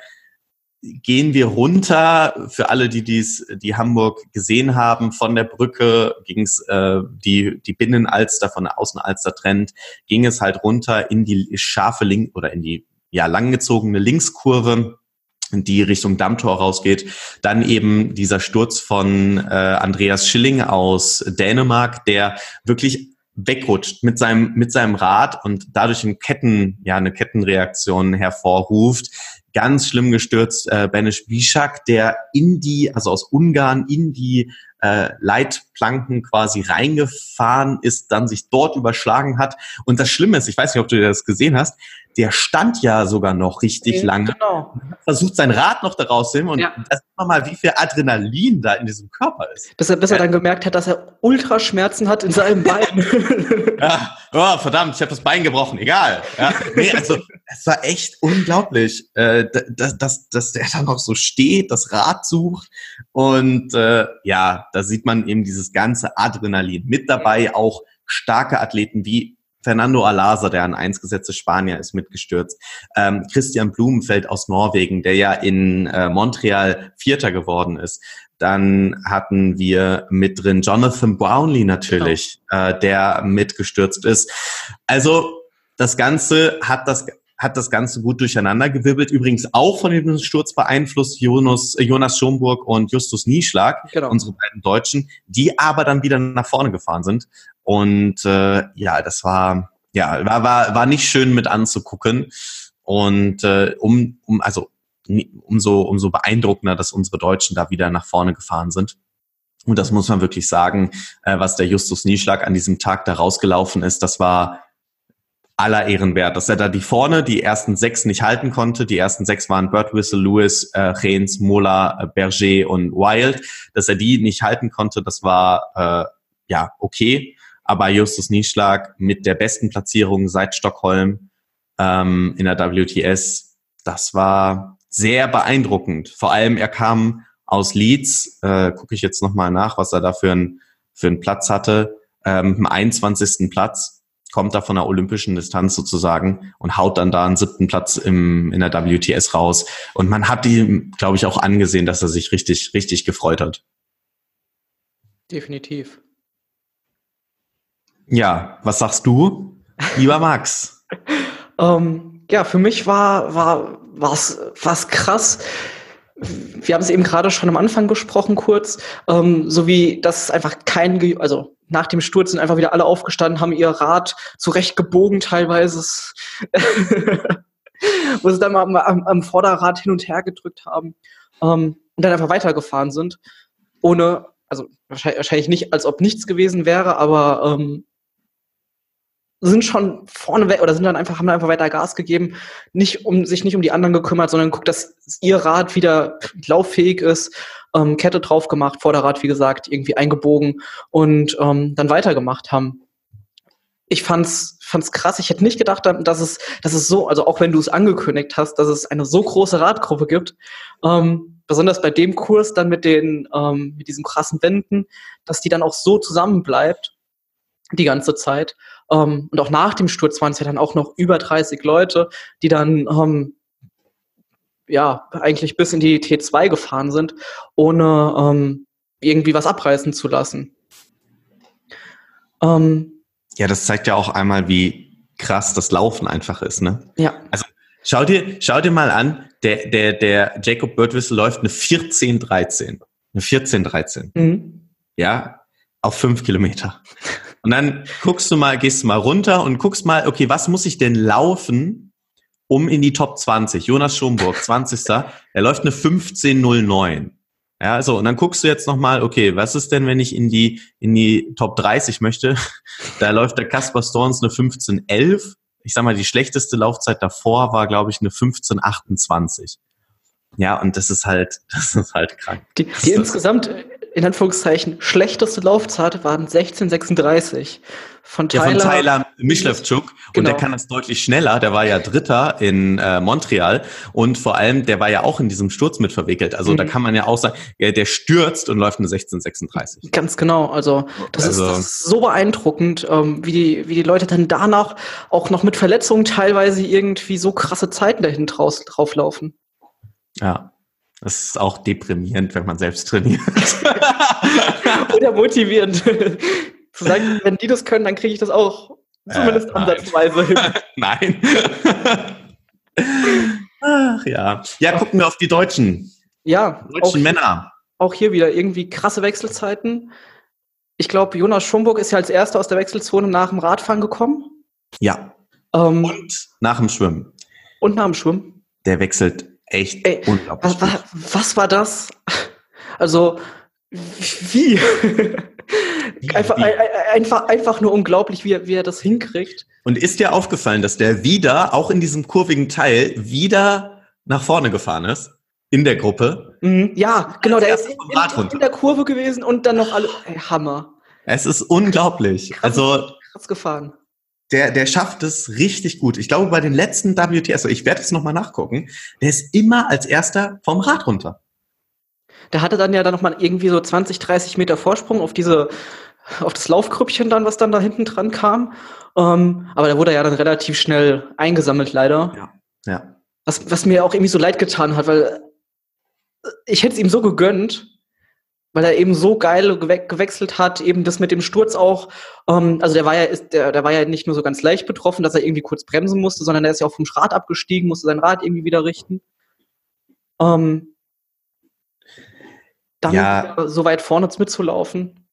gehen wir runter, für alle, die dies, die Hamburg gesehen haben, von der Brücke ging es, äh, die, die Binnenalster von der Außenalster trennt, ging es halt runter in die scharfe Link oder in die ja langgezogene Linkskurve die Richtung Dammtor rausgeht. Dann eben dieser Sturz von äh, Andreas Schilling aus Dänemark, der wirklich wegrutscht mit seinem mit seinem Rad und dadurch eine Ketten ja eine Kettenreaktion hervorruft. Ganz schlimm gestürzt äh, Benisch Bishak, der in die also aus Ungarn in die äh, Leitplanken quasi reingefahren ist, dann sich dort überschlagen hat. Und das Schlimme ist, ich weiß nicht, ob du das gesehen hast, der stand ja sogar noch richtig Ja, lange, Genau. versucht sein Rad noch daraus zu nehmen und Ja. das sieht man mal, wie viel Adrenalin da in diesem Körper ist. Bis er, bis er dann gemerkt hat, dass er Ultraschmerzen hat in seinem Bein. Ja, oh, verdammt, ich habe das Bein gebrochen, egal. Ja, nee, also es war echt unglaublich, äh, dass, dass, dass der da noch so steht, das Rad sucht und äh, ja, da sieht man eben dieses ganze Adrenalin. Mit dabei auch starke Athleten wie Fernando Alasa, der an eins gesetzte Spanier ist, mitgestürzt. Ähm, Christian Blumenfeld aus Norwegen, der ja in äh, Montreal Vierter geworden ist. Dann hatten wir mit drin Jonathan Brownlee natürlich, äh, der mitgestürzt ist. Also das Ganze hat das hat das Ganze gut durcheinander gewirbelt. Übrigens auch von dem Sturz beeinflusst Jonas, äh, Jonas Schomburg und Justus Nieschlag, Genau. unsere beiden Deutschen, die aber dann wieder nach vorne gefahren sind. Und äh, ja, das war ja war, war, war nicht schön mit anzugucken. Und äh, um, um also umso, umso beeindruckender, dass unsere Deutschen da wieder nach vorne gefahren sind. Und das muss man wirklich sagen, äh, was der Justus Nieschlag an diesem Tag da rausgelaufen ist, das war aller Ehren wert, dass er da die vorne die ersten sechs nicht halten konnte. Die ersten sechs waren Bird Whistle, Lewis, äh, Reens, Mola, äh, Berger und Wild. Dass er die nicht halten konnte, das war äh, ja okay. Aber Justus Nieschlag mit der besten Platzierung seit Stockholm ähm, in der WTS, das war sehr beeindruckend. Vor allem er kam aus Leeds, äh, gucke ich jetzt nochmal nach, was er da für, ein, für einen Platz hatte, ähm, im 21. Platz kommt da von der olympischen Distanz sozusagen und haut dann da einen siebten Platz im, in der WTS raus. Und man hat ihm, glaube ich, auch angesehen, dass er sich richtig, richtig gefreut hat. Definitiv. Ja, was sagst du, lieber Max? Ähm, ja, für mich war war was was krass. Wir haben es eben gerade schon am Anfang gesprochen kurz, ähm, so wie das einfach kein, Ge also nach dem Sturz sind einfach wieder alle aufgestanden, haben ihr Rad zurecht gebogen teilweise, wo sie dann mal am, am, am Vorderrad hin und her gedrückt haben ähm, und dann einfach weitergefahren sind, ohne, also wahrscheinlich, wahrscheinlich nicht, als ob nichts gewesen wäre, aber ähm, sind schon vorne weg oder sind dann einfach, haben dann einfach weiter Gas gegeben, nicht um sich nicht um die anderen gekümmert, sondern guckt, dass ihr Rad wieder lauffähig ist, ähm, Kette drauf gemacht, Vorderrad, wie gesagt, irgendwie eingebogen und ähm, dann weitergemacht haben. Ich fand's, fand's krass. Ich hätte nicht gedacht, dass es, dass es so, also auch wenn du es angekündigt hast, dass es eine so große Radgruppe gibt. Ähm, besonders bei dem Kurs dann mit den, ähm, mit diesen krassen Wänden, dass die dann auch so zusammenbleibt die ganze Zeit. Ähm, und auch nach dem Sturz waren es ja dann auch noch über 30 Leute, die dann ähm, ja eigentlich bis in die T2 gefahren sind, ohne ähm, irgendwie was abreißen zu lassen. Ähm, Ja, das zeigt ja auch einmal, wie krass das Laufen einfach ist, ne? ja, Schau dir, schau dir mal an, der, der, der Jacob Birdwhistle läuft eine 14-13. Eine 14-13. mhm. Ja, auf fünf Kilometer. Und dann guckst du mal, gehst du mal runter und guckst mal, okay, was muss ich denn laufen, um in die Top 20? Jonas Schomburg, 20. Er läuft eine 15.09. Ja, so, und dann guckst du jetzt nochmal, okay, was ist denn, wenn ich in die, in die Top 30 möchte? Da läuft der Kaspar Storns eine 15.11. Ich sag mal, die schlechteste Laufzeit davor war, glaube ich, eine 15.28. Ja, und das ist halt, das ist halt krank. die, die insgesamt in Anführungszeichen schlechteste Laufzeit waren 1636 von Ja, Tyler. von Tyler Mischlevchuk. Und Genau. der kann das deutlich schneller. Der war ja Dritter in äh, Montreal. Und vor allem, der war ja auch in diesem Sturz mit verwickelt. Also da Mhm. kann man ja auch sagen, ja, der stürzt und läuft eine 1636. Ganz genau. Also das, Also- ist, das ist so beeindruckend, ähm, wie, die, wie die Leute dann danach auch noch mit Verletzungen teilweise irgendwie so krasse Zeiten dahin draus, drauflaufen. Ja. Das ist auch deprimierend, wenn man selbst trainiert. Oder motivierend. Zu sagen, wenn die das können, dann kriege ich das auch zumindest Äh, nein. ansatzweise hin. Nein. Ach ja. Ja, gucken wir auf die Deutschen. Ja, auch, Deutschen Männer. auch hier wieder irgendwie krasse Wechselzeiten. Ich glaube, Jonas Schomburg ist ja als erster aus der Wechselzone nach dem Radfahren gekommen. Ja. Ähm, Und nach dem Schwimmen. und nach dem Schwimmen. Der wechselt echt Ey, unglaublich. Was, was, was war das? Also, Wie? wie einfach, wie? einfach, einfach nur unglaublich, wie er, wie er das hinkriegt. Und ist dir aufgefallen, dass der wieder, auch in diesem kurvigen Teil, wieder nach vorne gefahren ist? In der Gruppe? Mhm. Ja, genau, der ist in, in, in, der Kurve gewesen und dann noch alle. Ey, Hammer. Es ist unglaublich. Krass, also. Krass gefahren. Der, der schafft es richtig gut. Ich glaube, bei den letzten WTS, ich werde es nochmal nachgucken, der ist immer als erster vom Rad runter. Der hatte dann ja dann nochmal irgendwie so 20, 30 Meter Vorsprung auf diese, auf das Laufgrüppchen dann, was dann da hinten dran kam. Ähm, aber der wurde ja dann relativ schnell eingesammelt, leider. Ja. ja. Was, was mir auch irgendwie so leid getan hat, weil ich hätte es ihm so gegönnt, weil er eben so geil gewe gewechselt hat, eben das mit dem Sturz auch. Ähm, also der war ja, ist, der, der war ja nicht nur so ganz leicht betroffen, dass er irgendwie kurz bremsen musste, sondern er ist ja auch vom Rad abgestiegen, musste sein Rad irgendwie wieder richten. Ähm, dann ja, so weit vorne mitzulaufen.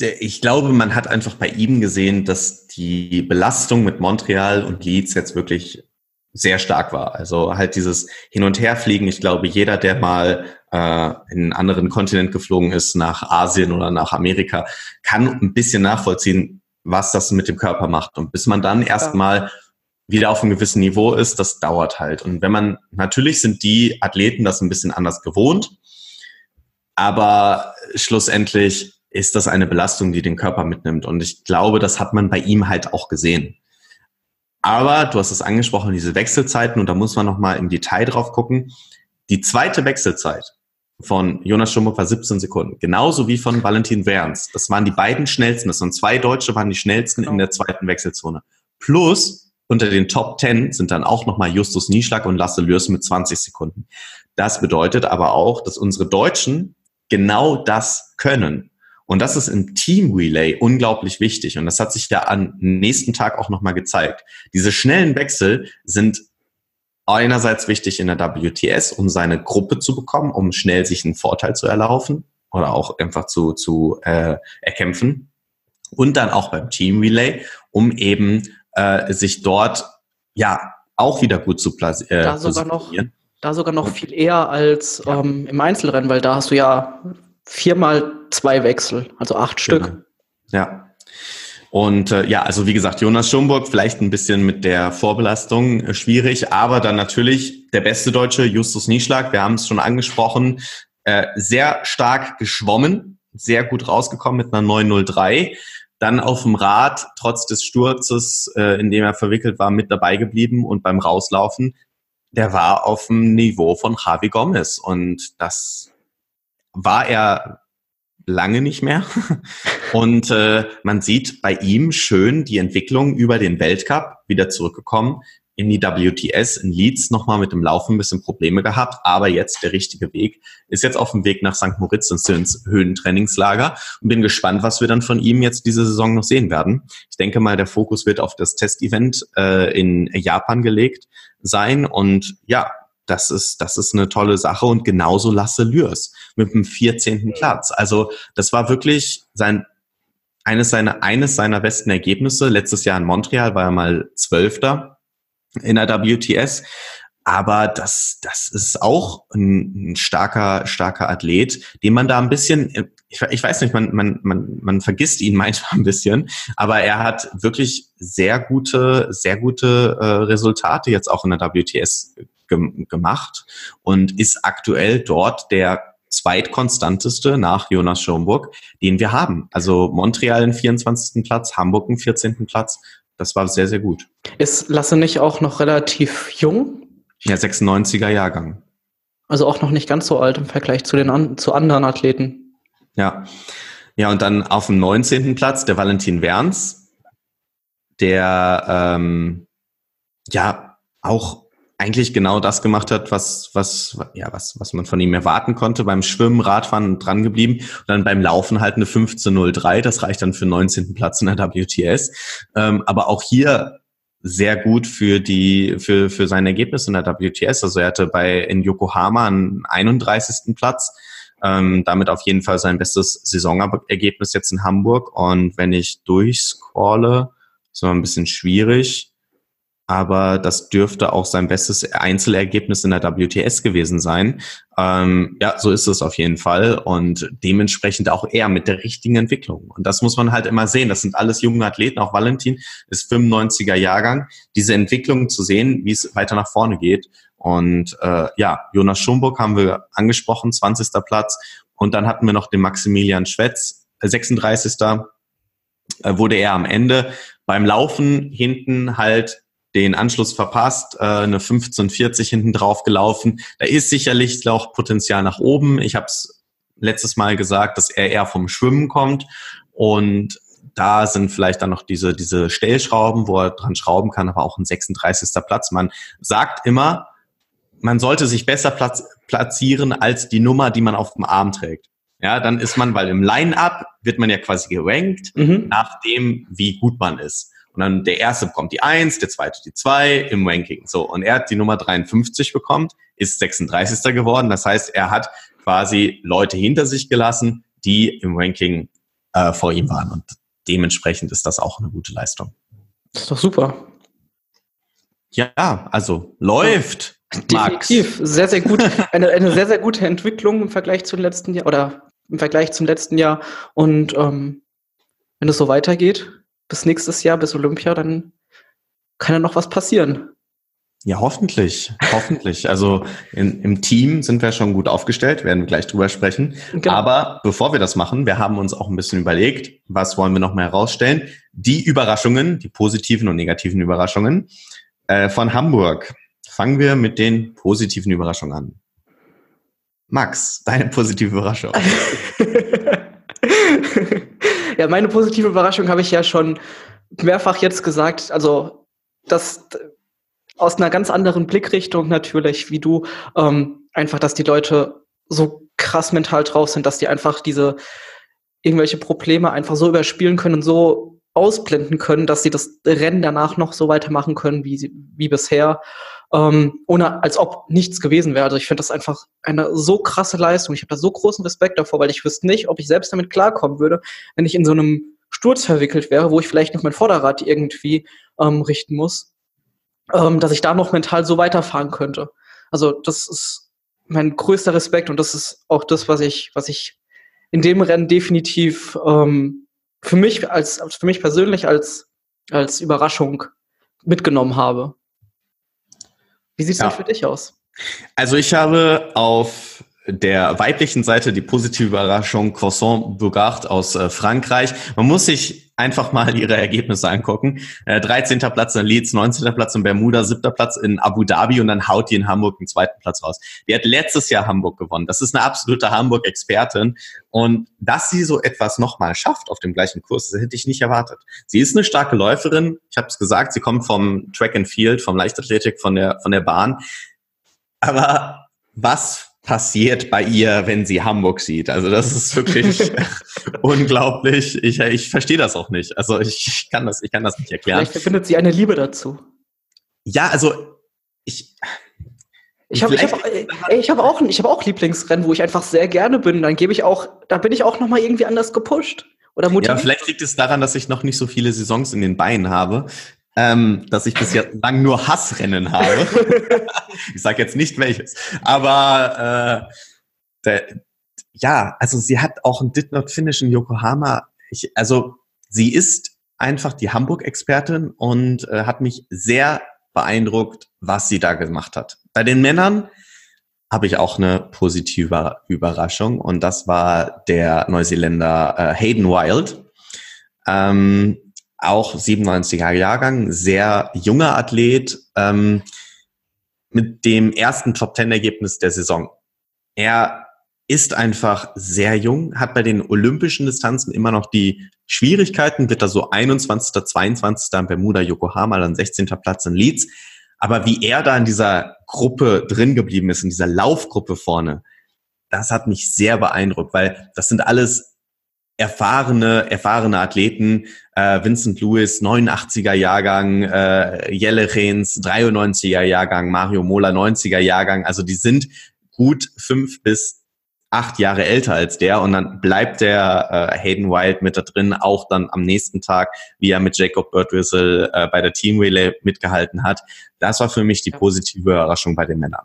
Ich glaube, man hat einfach bei ihm gesehen, dass die Belastung mit Montreal und Leeds jetzt wirklich sehr stark war. Also halt dieses Hin- und Herfliegen. Ich glaube, jeder, der mal äh, in einen anderen Kontinent geflogen ist, nach Asien oder nach Amerika, kann ein bisschen nachvollziehen, was das mit dem Körper macht. Und bis man dann erstmal wieder auf einem gewissen Niveau ist, das dauert halt. Und wenn man, natürlich sind die Athleten das ein bisschen anders gewohnt, aber schlussendlich ist das eine Belastung, die den Körper mitnimmt. Und ich glaube, das hat man bei ihm halt auch gesehen. Aber du hast es angesprochen, diese Wechselzeiten, und da muss man nochmal im Detail drauf gucken. Die zweite Wechselzeit von Jonas Schumburg war 17 Sekunden, genauso wie von Valentin Werns. Das waren die beiden schnellsten. Das waren zwei Deutsche, waren die schnellsten in der zweiten Wechselzone. Plus unter den Top 10 sind dann auch nochmal Justus Nieschlag und Lasse Lürs mit 20 Sekunden. Das bedeutet aber auch, dass unsere Deutschen genau das können. Und das ist im Team Relay unglaublich wichtig. Und das hat sich ja am nächsten Tag auch nochmal gezeigt. Diese schnellen Wechsel sind einerseits wichtig in der WTS, um seine Gruppe zu bekommen, um schnell sich einen Vorteil zu erlaufen oder auch einfach zu, zu äh, erkämpfen. Und dann auch beim Team Relay, um eben äh, sich dort ja auch wieder gut zu platzieren. Äh, da sogar noch da sogar noch viel eher als ja. ähm, im Einzelrennen, weil da hast du ja viermal zwei Wechsel, also acht genau. Stück. Ja. Und äh, ja, also wie gesagt, Jonas Schomburg vielleicht ein bisschen mit der Vorbelastung äh, schwierig, aber dann natürlich der beste Deutsche, Justus Nieschlag, wir haben es schon angesprochen, äh, sehr stark geschwommen, sehr gut rausgekommen mit einer 903. Dann auf dem Rad, trotz des Sturzes, äh, in dem er verwickelt war, mit dabei geblieben und beim Rauslaufen der war auf dem Niveau von Javi Gomez. Und das war er lange nicht mehr. Und äh, man sieht bei ihm schön die Entwicklung über den Weltcup wieder zurückgekommen in die WTS in Leeds nochmal mit dem Laufen ein bisschen Probleme gehabt, aber jetzt der richtige Weg. Ist jetzt auf dem Weg nach St. Moritz ins, ins Höhentrainingslager und bin gespannt, was wir dann von ihm jetzt diese Saison noch sehen werden. Ich denke mal, der Fokus wird auf das Testevent äh, in Japan gelegt sein und ja, das ist, das ist eine tolle Sache und genauso Lasse Lürs mit dem 14. Platz. Also das war wirklich sein eines seiner, eines seiner besten Ergebnisse. Letztes Jahr in Montreal war er mal Zwölfter in der WTS. Aber das, das ist auch ein, ein starker, starker Athlet, den man da ein bisschen, ich, ich weiß nicht, man, man, man, man vergisst ihn manchmal ein bisschen, aber er hat wirklich sehr gute, sehr gute äh, Resultate jetzt auch in der WTS ge gemacht und ist aktuell dort der zweitkonstanteste nach Jonas Schomburg, den wir haben. Also Montreal einen 24. Platz, Hamburg einen 14. Platz das war sehr, sehr gut. Ist Lasse nicht auch noch relativ jung? Ja, 96er Jahrgang. Also auch noch nicht ganz so alt im Vergleich zu den an, zu anderen Athleten. Ja. Ja, und dann auf dem 19. Platz der Valentin Werns, der ähm, ja auch eigentlich genau das gemacht hat, was, was, ja, was, was man von ihm erwarten konnte. Beim Schwimmen, Radfahren dran geblieben und dann beim Laufen halt eine 15.03. Das reicht dann für 19. Platz in der WTS. Ähm, aber auch hier sehr gut für die, für, für sein Ergebnis in der WTS. Also er hatte bei, in Yokohama einen 31. Platz. Ähm, damit auf jeden Fall sein bestes Saisonergebnis jetzt in Hamburg. Und wenn ich durchscrolle, ist immer ein bisschen schwierig aber das dürfte auch sein bestes Einzelergebnis in der WTS gewesen sein. Ähm, ja, so ist es auf jeden Fall und dementsprechend auch eher mit der richtigen Entwicklung. Und das muss man halt immer sehen. Das sind alles junge Athleten. Auch Valentin ist 95er Jahrgang. Diese Entwicklung zu sehen, wie es weiter nach vorne geht. Und äh, ja, Jonas Schumburg haben wir angesprochen, 20. Platz. Und dann hatten wir noch den Maximilian Schwetz, 36. Äh, wurde er am Ende beim Laufen hinten halt den Anschluss verpasst, äh, eine 1540 hinten drauf gelaufen. Da ist sicherlich auch Potenzial nach oben. Ich habe es letztes Mal gesagt, dass er eher vom Schwimmen kommt und da sind vielleicht dann noch diese, diese Stellschrauben, wo er dran schrauben kann, aber auch ein 36. Platz. Man sagt immer, man sollte sich besser platz platzieren als die Nummer, die man auf dem Arm trägt. Ja, dann ist man, weil im Line-Up wird man ja quasi gerankt, mhm. nach dem, wie gut man ist. Und dann der erste bekommt die eins, der zweite die zwei im Ranking. So, und er hat die Nummer 53 bekommt, ist 36. geworden. Das heißt, er hat quasi Leute hinter sich gelassen, die im Ranking äh, vor ihm waren. Und dementsprechend ist das auch eine gute Leistung. Das ist doch super. Ja, also läuft. Definitiv. Max. Sehr, sehr gut. Eine, eine sehr, sehr gute Entwicklung im Vergleich zum letzten Jahr oder im Vergleich zum letzten Jahr. Und ähm, wenn es so weitergeht, bis nächstes Jahr, bis Olympia, dann kann ja noch was passieren. Ja, hoffentlich, hoffentlich. Also in, im Team sind wir schon gut aufgestellt, werden wir gleich drüber sprechen. Genau. Aber bevor wir das machen, wir haben uns auch ein bisschen überlegt, was wollen wir noch mal herausstellen? Die Überraschungen, die positiven und negativen Überraschungen äh, von Hamburg. Fangen wir mit den positiven Überraschungen an. Max, deine positive Überraschung. Ja, meine positive Überraschung habe ich ja schon mehrfach jetzt gesagt. Also, das aus einer ganz anderen Blickrichtung natürlich, wie du, ähm, einfach, dass die Leute so krass mental drauf sind, dass die einfach diese irgendwelche Probleme einfach so überspielen können und so ausblenden können, dass sie das Rennen danach noch so weitermachen können wie, wie bisher, ähm, ohne als ob nichts gewesen wäre. Also ich finde das einfach eine so krasse Leistung. Ich habe da so großen Respekt davor, weil ich wüsste nicht, ob ich selbst damit klarkommen würde, wenn ich in so einem Sturz verwickelt wäre, wo ich vielleicht noch mein Vorderrad irgendwie ähm, richten muss, ähm, dass ich da noch mental so weiterfahren könnte. Also das ist mein größter Respekt und das ist auch das, was ich, was ich in dem Rennen definitiv ähm, für mich als für mich persönlich als als Überraschung mitgenommen habe. Wie sieht es ja. denn für dich aus? Also ich habe auf der weiblichen Seite die positive Überraschung Croissant Bougard aus äh, Frankreich. Man muss sich einfach mal ihre Ergebnisse angucken. Äh, 13. Platz in Leeds, 19. Platz in Bermuda, 7. Platz in Abu Dhabi und dann haut die in Hamburg den zweiten Platz raus. Die hat letztes Jahr Hamburg gewonnen. Das ist eine absolute Hamburg-Expertin. Und dass sie so etwas nochmal schafft auf dem gleichen Kurs, das hätte ich nicht erwartet. Sie ist eine starke Läuferin. Ich habe es gesagt, sie kommt vom Track and Field, vom Leichtathletik, von der, von der Bahn. Aber was passiert bei ihr, wenn sie Hamburg sieht. Also das ist wirklich unglaublich. Ich, ich verstehe das auch nicht. Also ich, kann das, ich kann das nicht erklären. Vielleicht findet sie eine Liebe dazu. Ja, also ich. Ich habe ich hab, ich hab auch, ich hab auch Lieblingsrennen, wo ich einfach sehr gerne bin. Dann gebe ich auch, da bin ich auch noch mal irgendwie anders gepusht oder motiviert. Ja, vielleicht liegt es daran, dass ich noch nicht so viele Saisons in den Beinen habe ähm, dass ich bisher lang nur Hassrennen habe. ich sage jetzt nicht welches. Aber äh, der, ja, also sie hat auch ein Did Not Finish in Yokohama. Ich, also sie ist einfach die Hamburg-Expertin und äh, hat mich sehr beeindruckt, was sie da gemacht hat. Bei den Männern habe ich auch eine positive Überraschung und das war der Neuseeländer äh, Hayden Wild. Ähm, auch 97er Jahrgang, sehr junger Athlet, ähm, mit dem ersten Top-Ten-Ergebnis der Saison. Er ist einfach sehr jung, hat bei den olympischen Distanzen immer noch die Schwierigkeiten, wird da so 21., 22. in Bermuda, Yokohama, dann 16. Platz in Leeds. Aber wie er da in dieser Gruppe drin geblieben ist, in dieser Laufgruppe vorne, das hat mich sehr beeindruckt, weil das sind alles erfahrene, erfahrene Athleten, äh, Vincent Lewis, 89er Jahrgang, äh, Jelle Rehns, 93er Jahrgang, Mario Mola, 90er Jahrgang, also die sind gut fünf bis acht Jahre älter als der und dann bleibt der äh, Hayden Wild mit da drin, auch dann am nächsten Tag, wie er mit Jacob Birdwhistle äh, bei der Team Relay mitgehalten hat. Das war für mich die positive Überraschung bei den Männern.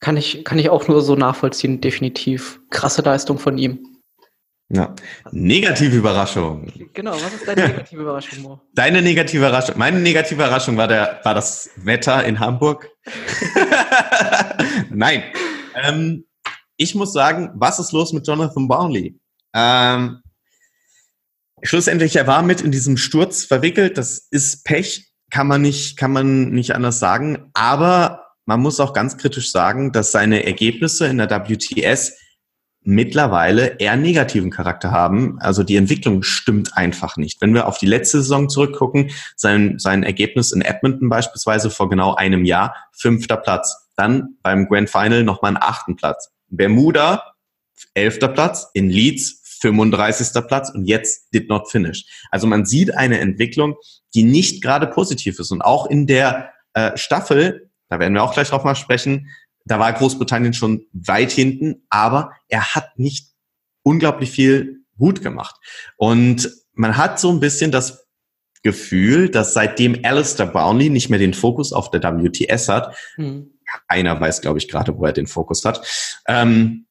Kann ich, kann ich auch nur so nachvollziehen, definitiv. Krasse Leistung von ihm. Ja. Negative Überraschung. Genau, was ist deine negative Überraschung, Mo? Deine negative Überraschung. Meine negative Überraschung war der, war das Wetter in Hamburg. Nein. Ähm, ich muss sagen, was ist los mit Jonathan Brownlee? Ähm, schlussendlich, er war mit in diesem Sturz verwickelt. Das ist Pech, kann man nicht, kann man nicht anders sagen. Aber man muss auch ganz kritisch sagen, dass seine Ergebnisse in der WTS mittlerweile eher negativen Charakter haben. Also die Entwicklung stimmt einfach nicht. Wenn wir auf die letzte Saison zurückgucken, sein, sein Ergebnis in Edmonton beispielsweise vor genau einem Jahr, fünfter Platz. Dann beim Grand Final nochmal einen achten Platz. Bermuda, elfter Platz. In Leeds, 35. Platz. Und jetzt did not finish. Also man sieht eine Entwicklung, die nicht gerade positiv ist. Und auch in der äh, Staffel, da werden wir auch gleich drauf mal sprechen, da war Großbritannien schon weit hinten, aber er hat nicht unglaublich viel gut gemacht. Und man hat so ein bisschen das Gefühl, dass seitdem Alistair Brownlee nicht mehr den Fokus auf der WTS hat, hm. keiner weiß, glaube ich, gerade, wo er den Fokus hat, ähm,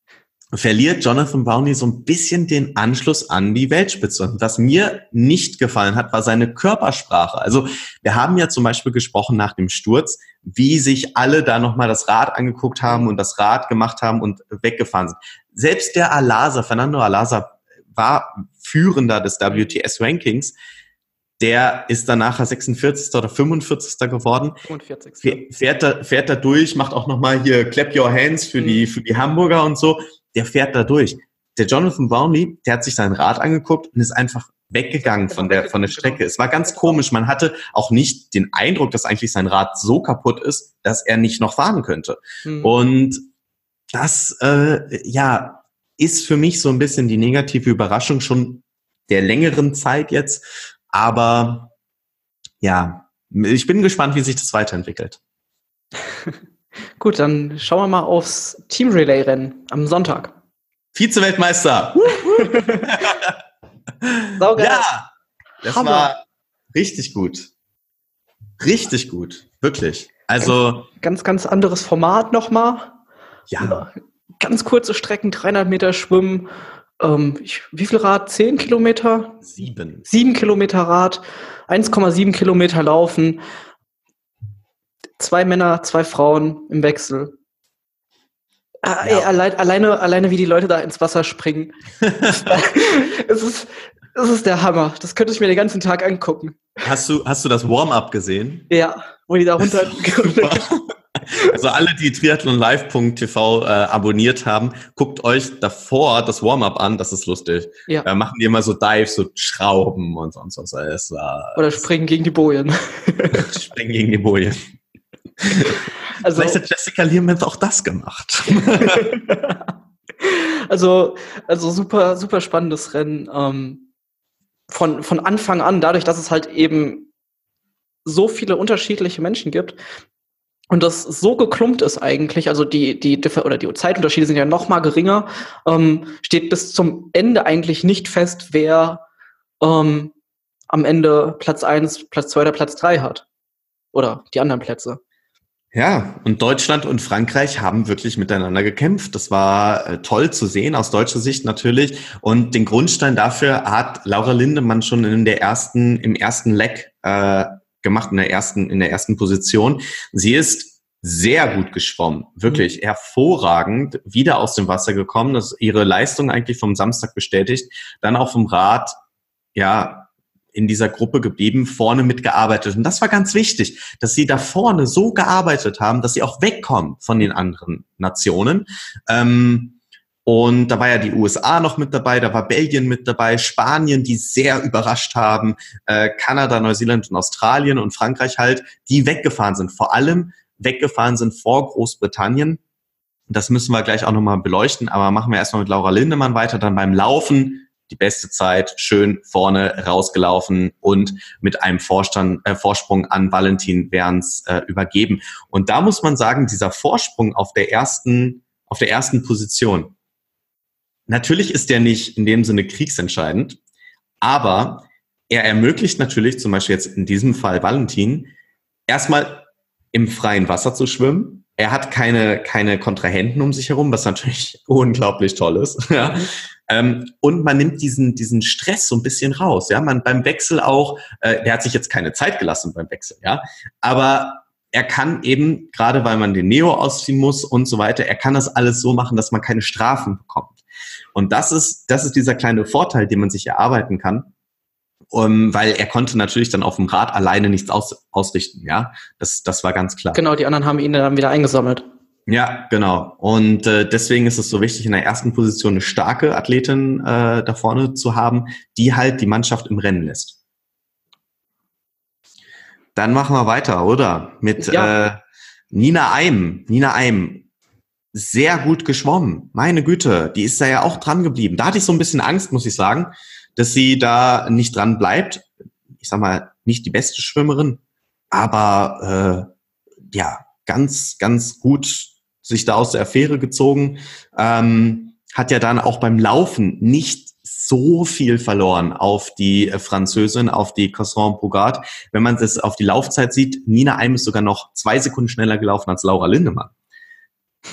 verliert Jonathan Brownlee so ein bisschen den Anschluss an die Weltspitze. Und was mir nicht gefallen hat, war seine Körpersprache. Also wir haben ja zum Beispiel gesprochen nach dem Sturz, wie sich alle da nochmal das Rad angeguckt haben und das Rad gemacht haben und weggefahren sind. Selbst der Alasa, Fernando Alasa, war Führender des WTS-Rankings. Der ist dann nachher 46. oder 45. geworden. 45. Fährt da, fährt da durch, macht auch nochmal hier Clap Your Hands für, mhm. die, für die Hamburger und so. Der fährt da durch. Der Jonathan Brownlee, der hat sich sein Rad angeguckt und ist einfach weggegangen von der, von der Strecke. Es war ganz komisch. Man hatte auch nicht den Eindruck, dass eigentlich sein Rad so kaputt ist, dass er nicht noch fahren könnte. Mhm. Und das, äh, ja, ist für mich so ein bisschen die negative Überraschung schon der längeren Zeit jetzt. Aber ja, ich bin gespannt, wie sich das weiterentwickelt. Gut, dann schauen wir mal aufs Team Relay Rennen am Sonntag. Vize-Weltmeister! Ja, das Hammer. war richtig gut. Richtig gut, wirklich. Also ganz, ganz anderes Format nochmal. Ja. Ganz kurze Strecken, 300 Meter schwimmen. Ähm, ich, wie viel Rad? 10 Kilometer? Sieben. Sieben Kilometer Rad, 1,7 Kilometer laufen. Zwei Männer, zwei Frauen im Wechsel. Ah, ja. ey, allein, alleine, alleine wie die Leute da ins Wasser springen. es, ist, es ist der Hammer. Das könnte ich mir den ganzen Tag angucken. Hast du, hast du das Warm-up gesehen? Ja, wo die da runter. also alle, die triathlonlive.tv äh, abonniert haben, guckt euch davor das Warm-up an, das ist lustig. Ja. Da machen die immer so Dives, so Schrauben und sonst was. War, Oder springen gegen die Bojen. springen gegen die Bojen. Also, Vielleicht hat Jessica Learmonth auch das gemacht. also, also super, super spannendes Rennen. Ähm, von, von Anfang an, dadurch, dass es halt eben so viele unterschiedliche Menschen gibt, und das so geklumpt ist eigentlich, also die, die, oder die Zeitunterschiede sind ja noch mal geringer, ähm, steht bis zum Ende eigentlich nicht fest, wer ähm, am Ende Platz 1, Platz 2 oder Platz 3 hat. Oder die anderen Plätze. Ja, und Deutschland und Frankreich haben wirklich miteinander gekämpft. Das war äh, toll zu sehen, aus deutscher Sicht natürlich. Und den Grundstein dafür hat Laura Lindemann schon in der ersten, im ersten Leck äh, gemacht, in der ersten, in der ersten Position. Sie ist sehr gut geschwommen, wirklich mhm. hervorragend, wieder aus dem Wasser gekommen, das ihre Leistung eigentlich vom Samstag bestätigt, dann auch vom Rad, ja, in dieser Gruppe geblieben, vorne mitgearbeitet. Und das war ganz wichtig, dass sie da vorne so gearbeitet haben, dass sie auch wegkommen von den anderen Nationen. Ähm, und da war ja die USA noch mit dabei, da war Belgien mit dabei, Spanien, die sehr überrascht haben, äh, Kanada, Neuseeland und Australien und Frankreich halt, die weggefahren sind. Vor allem weggefahren sind vor Großbritannien. Das müssen wir gleich auch nochmal beleuchten, aber machen wir erstmal mit Laura Lindemann weiter. Dann beim Laufen die beste Zeit, schön vorne rausgelaufen und mit einem Vorstand, äh, Vorsprung an Valentin Werns äh, übergeben. Und da muss man sagen, dieser Vorsprung auf der ersten auf der ersten Position. Natürlich ist der nicht in dem Sinne kriegsentscheidend, aber er ermöglicht natürlich zum Beispiel jetzt in diesem Fall Valentin erstmal im freien Wasser zu schwimmen. Er hat keine, keine Kontrahenten um sich herum, was natürlich unglaublich toll ist. Ja. Ähm, und man nimmt diesen, diesen Stress so ein bisschen raus. Ja, man beim Wechsel auch, äh, der hat sich jetzt keine Zeit gelassen beim Wechsel, ja. Aber er kann eben, gerade weil man den Neo ausziehen muss und so weiter, er kann das alles so machen, dass man keine Strafen bekommt. Und das ist, das ist dieser kleine Vorteil, den man sich erarbeiten kann. Um, weil er konnte natürlich dann auf dem Rad alleine nichts aus, ausrichten, ja. Das, das war ganz klar. Genau, die anderen haben ihn dann wieder eingesammelt. Ja, genau. Und äh, deswegen ist es so wichtig, in der ersten Position eine starke Athletin äh, da vorne zu haben, die halt die Mannschaft im Rennen lässt. Dann machen wir weiter, oder? Mit ja. äh, Nina Eim. Nina Eim. Sehr gut geschwommen. Meine Güte, die ist da ja auch dran geblieben. Da hatte ich so ein bisschen Angst, muss ich sagen, dass sie da nicht dran bleibt. Ich sag mal, nicht die beste Schwimmerin, aber äh, ja, ganz, ganz gut sich da aus der Affäre gezogen, ähm, hat ja dann auch beim Laufen nicht so viel verloren auf die äh, Französin, auf die Casson Bougard. Wenn man das auf die Laufzeit sieht, Nina Eim ist sogar noch zwei Sekunden schneller gelaufen als Laura Lindemann.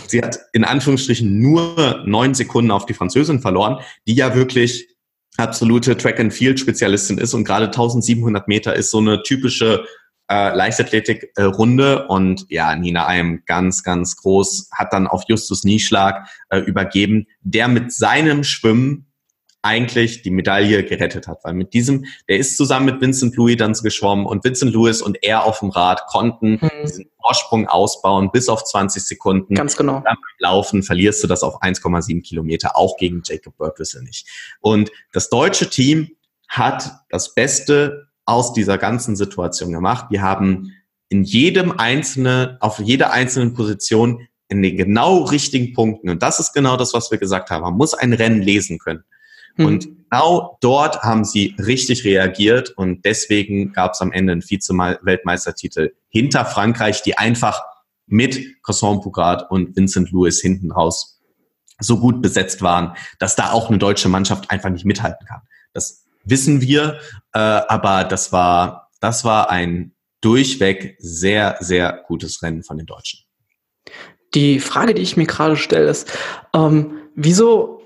Sie hat in Anführungsstrichen nur neun Sekunden auf die Französin verloren, die ja wirklich absolute Track-and-Field-Spezialistin ist und gerade 1700 Meter ist so eine typische äh, Leichtathletik-Runde und ja, Nina Eim ganz, ganz groß, hat dann auf Justus Nieschlag äh, übergeben, der mit seinem Schwimmen eigentlich die Medaille gerettet hat, weil mit diesem, der ist zusammen mit Vincent Louis dann geschwommen und Vincent Louis und er auf dem Rad konnten mhm. diesen Vorsprung ausbauen bis auf 20 Sekunden. Ganz genau. Und dann beim Laufen verlierst du das auf 1,7 Kilometer, auch gegen Jacob Burkwissel nicht. Und das deutsche Team hat das Beste aus dieser ganzen Situation gemacht. Wir haben in jedem einzelnen, auf jeder einzelnen Position in den genau richtigen Punkten. Und das ist genau das, was wir gesagt haben. Man muss ein Rennen lesen können. Mhm. Und genau dort haben sie richtig reagiert und deswegen gab es am Ende einen Vize-Weltmeistertitel hinter Frankreich, die einfach mit Cosson Pougard und Vincent Lewis hinten raus so gut besetzt waren, dass da auch eine deutsche Mannschaft einfach nicht mithalten kann. Das wissen wir, äh, aber das war, das war ein durchweg sehr, sehr gutes Rennen von den Deutschen. Die Frage, die ich mir gerade stelle, ist, ähm, wieso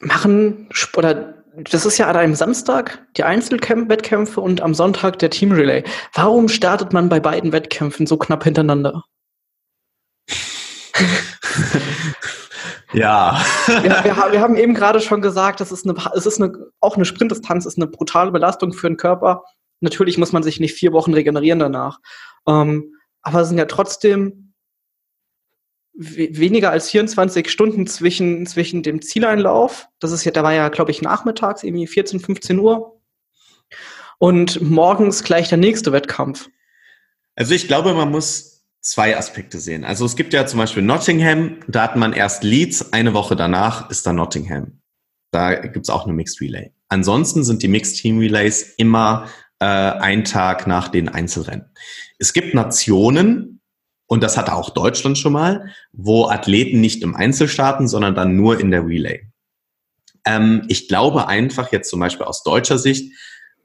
machen, oder das ist ja an einem Samstag die Einzelwettkämpfe und am Sonntag der Team Relay. Warum startet man bei beiden Wettkämpfen so knapp hintereinander? Ja. ja wir, wir, haben eben gerade schon gesagt, das ist eine, es ist eine, auch eine Sprintdistanz, ist eine brutale Belastung für den Körper. Natürlich muss man sich nicht vier Wochen regenerieren danach. Ähm, aber es sind ja trotzdem weniger als 24 Stunden zwischen, zwischen dem Zieleinlauf. Das ist ja, da war ja, glaube ich, nachmittags, irgendwie 14, 15 Uhr. Und morgens gleich der nächste Wettkampf. Also ich glaube, man muss zwei Aspekte sehen. Also es gibt ja zum Beispiel Nottingham, da hat man erst Leeds, eine Woche danach ist da Nottingham. Da gibt's auch eine Mixed Relay. Ansonsten sind die Mixed Team Relays immer äh, ein Tag nach den Einzelrennen. Es gibt Nationen, und das hatte auch Deutschland schon mal, wo Athleten nicht im Einzel starten, sondern dann nur in der Relay. Ähm, ich glaube einfach jetzt zum Beispiel aus deutscher Sicht,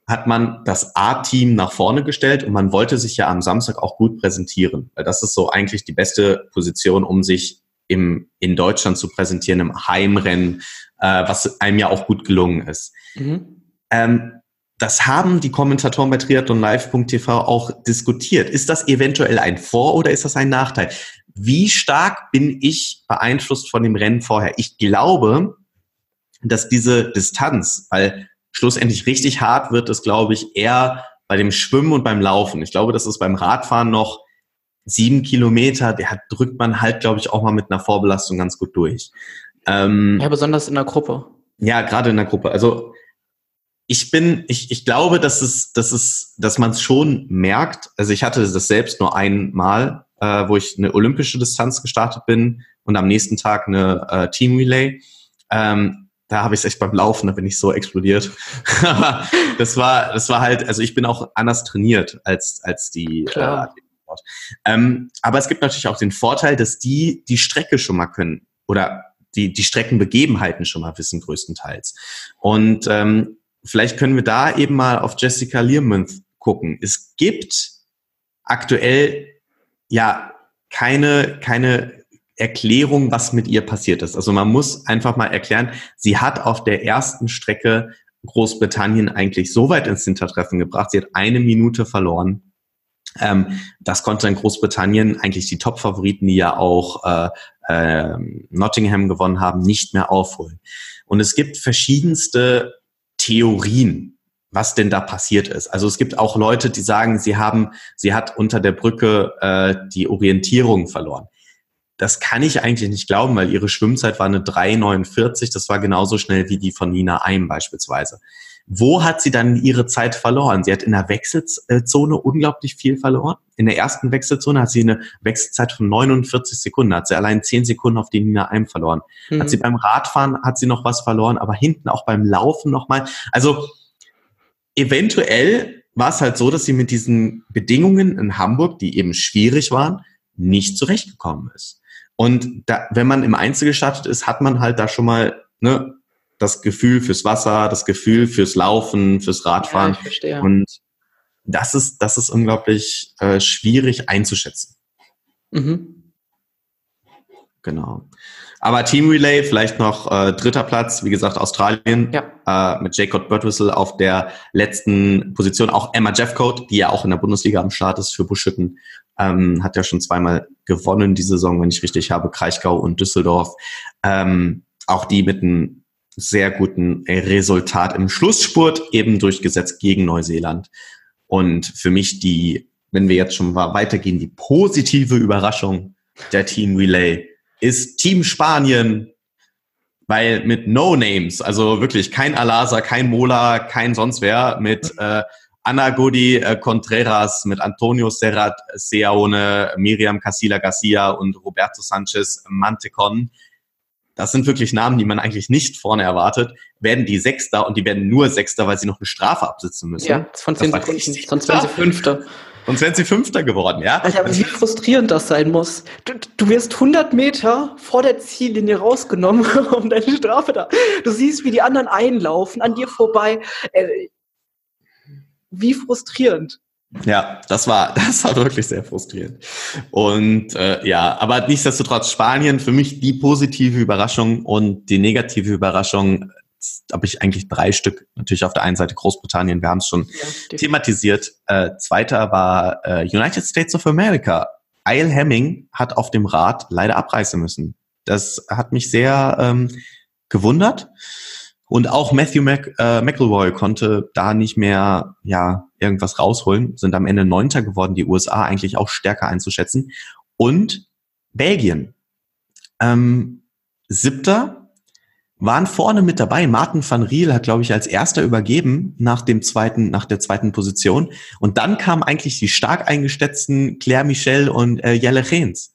hat man das A-Team nach vorne gestellt und man wollte sich ja am Samstag auch gut präsentieren, weil das ist so eigentlich die beste Position, um sich im, in Deutschland zu präsentieren, im Heimrennen, äh, was einem ja auch gut gelungen ist. Mhm. Ähm, das haben die Kommentatoren bei triathlonlive.tv auch diskutiert. Ist das eventuell ein Vor- oder ist das ein Nachteil? Wie stark bin ich beeinflusst von dem Rennen vorher? Ich glaube, dass diese Distanz, weil schlussendlich richtig hart wird es, glaube ich, eher bei dem Schwimmen und beim Laufen. Ich glaube, das ist beim Radfahren noch sieben Kilometer, der hat, drückt man halt, glaube ich, auch mal mit einer Vorbelastung ganz gut durch. Ähm, ja, besonders in der Gruppe. Ja, gerade in der Gruppe. Also ich bin, ich, ich glaube, dass es, dass es, dass man es schon merkt. Also ich hatte das selbst nur einmal, äh, wo ich eine olympische Distanz gestartet bin und am nächsten Tag eine äh, Team Relay. Ähm, da habe ich es echt beim Laufen, da bin ich so explodiert. das war, das war halt, also ich bin auch anders trainiert als, als die Klar. Äh, ähm, aber es gibt natürlich auch den Vorteil, dass die die Strecke schon mal können. oder die, die Streckenbegebenheiten schon mal wissen, größtenteils. Und ähm, vielleicht können wir da eben mal auf Jessica Learmonth gucken. Es gibt aktuell ja keine, keine Erklärung, was mit ihr passiert ist. Also man muss einfach mal erklären, sie hat auf der ersten Strecke Großbritannien eigentlich so weit ins Hintertreffen gebracht. Sie hat eine Minute verloren. Ähm, das konnte in Großbritannien eigentlich die Top-Favoriten, die ja auch äh, äh, Nottingham gewonnen haben, nicht mehr aufholen. Und es gibt verschiedenste Theorien, was denn da passiert ist. Also es gibt auch Leute, die sagen, sie haben, sie hat unter der Brücke äh, die Orientierung verloren. Das kann ich eigentlich nicht glauben, weil ihre Schwimmzeit war eine 3,49. Das war genauso schnell wie die von Nina Eim beispielsweise. Wo hat sie dann ihre Zeit verloren? Sie hat in der Wechselzone unglaublich viel verloren. In der ersten Wechselzone hat sie eine Wechselzeit von 49 Sekunden, hat sie allein 10 Sekunden auf die Nina Eim verloren. Mhm. Hat sie beim Radfahren, hat sie noch was verloren, aber hinten auch beim Laufen nochmal. Also eventuell war es halt so, dass sie mit diesen Bedingungen in Hamburg, die eben schwierig waren, nicht zurechtgekommen ist. Und da, wenn man im Einzel gestartet ist, hat man halt da schon mal ne, das Gefühl fürs Wasser, das Gefühl fürs Laufen, fürs Radfahren. Ja, ich verstehe. Und das ist, das ist unglaublich äh, schwierig einzuschätzen. Mhm. Genau. Aber Team Relay, vielleicht noch äh, dritter Platz, wie gesagt, Australien ja. äh, mit Jacob Birdwhistle auf der letzten Position. Auch Emma Jeffcoat, die ja auch in der Bundesliga am Start ist für Buschütten, ähm, hat ja schon zweimal gewonnen die Saison, wenn ich richtig habe, Kraichgau und Düsseldorf. Ähm, auch die mit einem sehr guten Resultat im Schlussspurt eben durchgesetzt gegen Neuseeland. Und für mich die, wenn wir jetzt schon mal weitergehen, die positive Überraschung der Team Relay ist Team Spanien, weil mit No Names, also wirklich kein Alasa, kein Mola, kein sonst wer, mit äh, Ana Godi äh, Contreras, mit Antonio Serrat Seaone, Miriam Casilla Garcia und Roberto Sanchez Mantecon. Das sind wirklich Namen, die man eigentlich nicht vorne erwartet. Werden die Sechster und die werden nur Sechster, weil sie noch eine Strafe absitzen müssen. Ja, von zehn Sekunden, sonst werden sie Fünfter. Sonst wären sie Fünfter geworden, ja? Alter, aber wie frustrierend das sein muss. Du, du wirst 100 Meter vor der Ziellinie rausgenommen, um deine Strafe da. Du siehst, wie die anderen einlaufen, an dir vorbei. Äh, wie frustrierend. Ja, das war, das war wirklich sehr frustrierend. Und äh, ja, aber nichtsdestotrotz Spanien für mich die positive Überraschung und die negative Überraschung habe ich eigentlich drei Stück. Natürlich auf der einen Seite Großbritannien, wir haben es schon ja, thematisiert. Äh, zweiter war äh, United States of America. Isle Hemming hat auf dem Rad leider abreißen müssen. Das hat mich sehr ähm, gewundert. Und auch Matthew Mac, äh, McElroy konnte da nicht mehr ja irgendwas rausholen, sind am Ende Neunter geworden, die USA eigentlich auch stärker einzuschätzen. Und Belgien, ähm, Siebter, waren vorne mit dabei. Martin van Riel hat, glaube ich, als erster übergeben nach dem zweiten, nach der zweiten Position. Und dann kamen eigentlich die stark eingeschätzten Claire Michel und äh, Jelle Reens.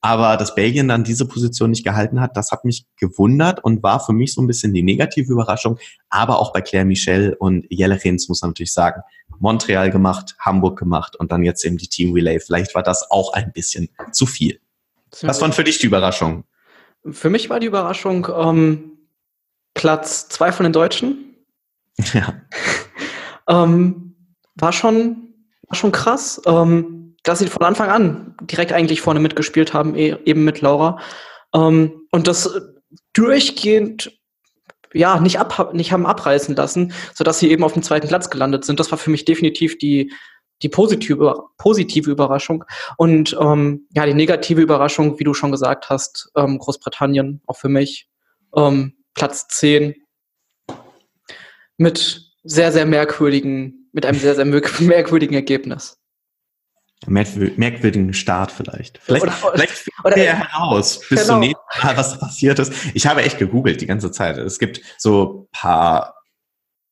Aber dass Belgien dann diese Position nicht gehalten hat, das hat mich gewundert und war für mich so ein bisschen die negative Überraschung. Aber auch bei Claire Michel und Jelle Rens muss man natürlich sagen, Montreal gemacht, Hamburg gemacht und dann jetzt eben die Team Relay. Vielleicht war das auch ein bisschen zu viel. Was waren für dich die Überraschungen? Für mich war die Überraschung ähm, Platz zwei von den Deutschen. Ja. ähm, war schon, war schon krass. Ähm, dass sie von Anfang an direkt eigentlich vorne mitgespielt haben, e, eben mit Laura. Ähm, und das durchgehend ja, nicht, ab, nicht haben abreißen lassen, sodass sie eben auf dem zweiten Platz gelandet sind. Das war für mich definitiv die, die positive, positive Überraschung. Und ähm, ja, die negative Überraschung, wie du schon gesagt hast, ähm, Großbritannien, auch für mich, ähm, Platz 10 mit sehr, sehr merkwürdigen, mit einem sehr, sehr merkwürdigen Ergebnis merkwürdigen Start vielleicht. Vielleicht, oder, vielleicht oder, er heraus bis genau. zum nächsten Mal, was passiert ist. Ich habe echt gegoogelt die ganze Zeit. Es gibt so paar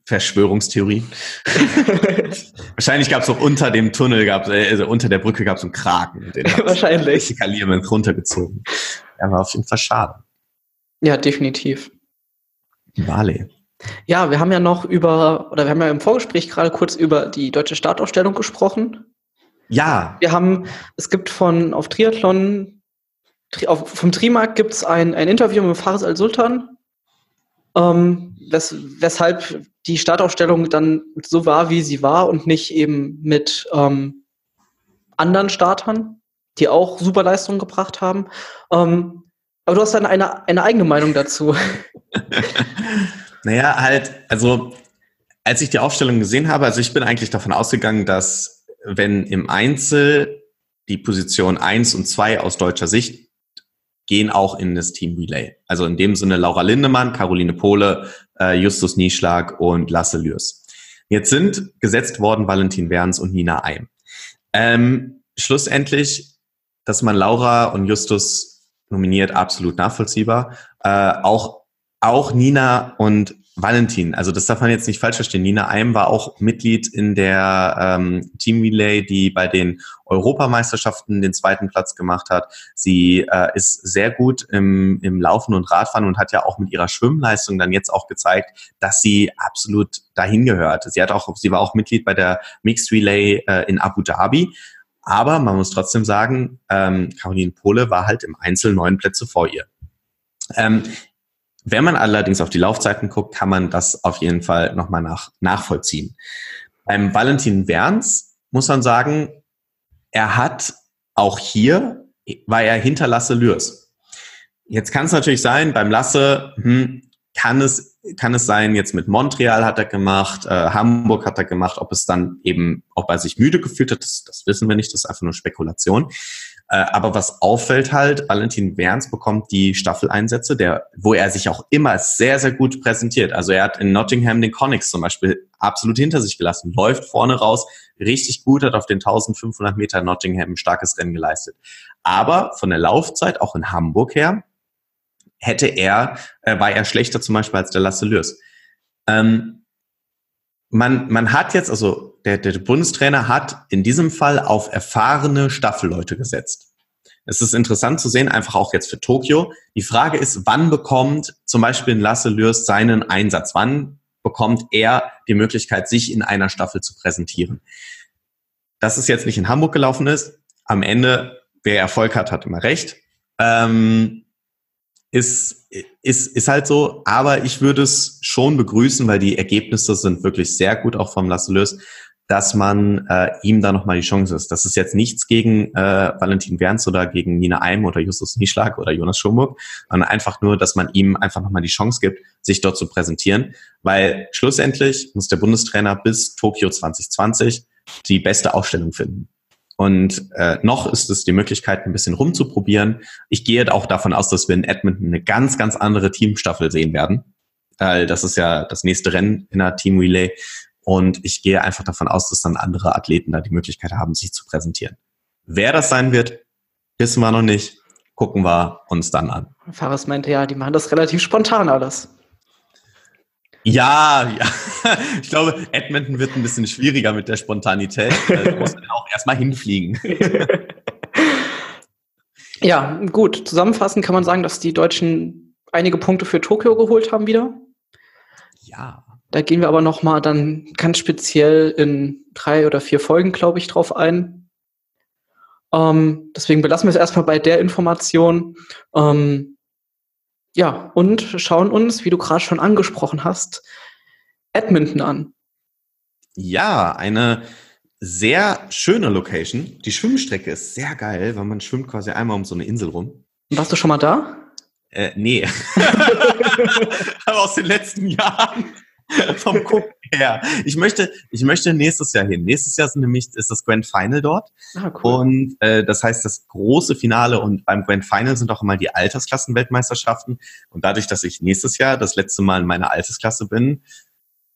Verschwörungstheorien. Wahrscheinlich gab es auch unter dem Tunnel, gab also unter der Brücke gab es einen Kraken. Den Wahrscheinlich. Skalierment runtergezogen. Er war auf jeden Fall schade. Ja, definitiv. Vale. Ja, wir haben ja noch über, oder wir haben ja im Vorgespräch gerade kurz über die deutsche Startausstellung gesprochen. Ja. Wir haben, es gibt von auf Triathlon auf, vom Trimark gibt es ein, ein Interview mit Faris Al-Sultan, ähm, wes, weshalb die Startaufstellung dann so war, wie sie war und nicht eben mit ähm, anderen Startern, die auch super Leistungen gebracht haben. Ähm, aber du hast dann eine, eine eigene Meinung dazu. naja, halt, also als ich die Aufstellung gesehen habe, also ich bin eigentlich davon ausgegangen, dass wenn im Einzel die Position 1 und 2 aus deutscher Sicht gehen auch in das Team Relay. Also in dem Sinne Laura Lindemann, Caroline Pohle, äh, Justus Nieschlag und Lasse Lürs. Jetzt sind gesetzt worden Valentin Werns und Nina Eim. Ähm, schlussendlich, dass man Laura und Justus nominiert, absolut nachvollziehbar. Äh, auch, auch Nina und Valentin, also das darf man jetzt nicht falsch verstehen. Nina Eim war auch Mitglied in der ähm, Team Relay, die bei den Europameisterschaften den zweiten Platz gemacht hat. Sie äh, ist sehr gut im, im Laufen und Radfahren und hat ja auch mit ihrer Schwimmleistung dann jetzt auch gezeigt, dass sie absolut dahin gehört. Sie hat auch, sie war auch Mitglied bei der Mixed Relay äh, in Abu Dhabi. Aber man muss trotzdem sagen, ähm, Caroline Pohle war halt im Einzel neun Plätze vor ihr. Ähm, wenn man allerdings auf die Laufzeiten guckt, kann man das auf jeden Fall nochmal nach, nachvollziehen. Beim Valentin Werns muss man sagen, er hat auch hier, war er hinter Lasse Lürs. Jetzt kann es natürlich sein, beim Lasse hm, kann es kann es sein, jetzt mit Montreal hat er gemacht, äh, Hamburg hat er gemacht, ob es dann eben, ob er sich müde gefühlt hat, das, das wissen wir nicht, das ist einfach nur Spekulation. Äh, aber was auffällt halt, Valentin Werns bekommt die Staffeleinsätze, der, wo er sich auch immer sehr, sehr gut präsentiert. Also er hat in Nottingham den Connix zum Beispiel absolut hinter sich gelassen, läuft vorne raus, richtig gut, hat auf den 1500 Meter Nottingham ein starkes Rennen geleistet. Aber von der Laufzeit, auch in Hamburg her, hätte er, äh, war er schlechter zum Beispiel als der Lasse Lürs. Ähm, man, man hat jetzt, also der, der Bundestrainer hat in diesem Fall auf erfahrene Staffelleute gesetzt. Es ist interessant zu sehen, einfach auch jetzt für Tokio. Die Frage ist, wann bekommt zum Beispiel Lasse Lürs seinen Einsatz? Wann bekommt er die Möglichkeit, sich in einer Staffel zu präsentieren? Dass es jetzt nicht in Hamburg gelaufen ist, am Ende, wer Erfolg hat, hat immer recht. Ähm, ist, ist, ist halt so, aber ich würde es schon begrüßen, weil die Ergebnisse sind wirklich sehr gut, auch vom Lasselös, dass man äh, ihm da nochmal die Chance ist. Das ist jetzt nichts gegen äh, Valentin Werns oder gegen Nina Eim oder Justus Nieschlag oder Jonas Schomburg, sondern einfach nur, dass man ihm einfach nochmal die Chance gibt, sich dort zu präsentieren, weil schlussendlich muss der Bundestrainer bis Tokio 2020 die beste Aufstellung finden. Und äh, noch ist es die Möglichkeit, ein bisschen rumzuprobieren. Ich gehe auch davon aus, dass wir in Edmonton eine ganz, ganz andere Teamstaffel sehen werden. Äh, das ist ja das nächste Rennen in der Team Relay. Und ich gehe einfach davon aus, dass dann andere Athleten da die Möglichkeit haben, sich zu präsentieren. Wer das sein wird, wissen wir noch nicht. Gucken wir uns dann an. Fares meinte ja, die machen das relativ spontan alles. Ja, ja. Ich glaube, Edmonton wird ein bisschen schwieriger mit der Spontanität. Da muss man auch erstmal hinfliegen. Ja, gut. Zusammenfassend kann man sagen, dass die Deutschen einige Punkte für Tokio geholt haben wieder. Ja. Da gehen wir aber nochmal dann ganz speziell in drei oder vier Folgen, glaube ich, drauf ein. Ähm, deswegen belassen wir es erstmal bei der Information. Ähm, ja, und schauen uns, wie du gerade schon angesprochen hast, Edmonton an. Ja, eine sehr schöne Location. Die Schwimmstrecke ist sehr geil, weil man schwimmt quasi einmal um so eine Insel rum. Warst du schon mal da? Äh, nee. Aber aus den letzten Jahren. vom Gucken her. Ich möchte, ich möchte nächstes Jahr hin. Nächstes Jahr ist nämlich ist das Grand Final dort. Ah, cool. Und äh, das heißt, das große Finale und beim Grand Final sind auch immer die Altersklassenweltmeisterschaften. Und dadurch, dass ich nächstes Jahr das letzte Mal in meiner Altersklasse bin,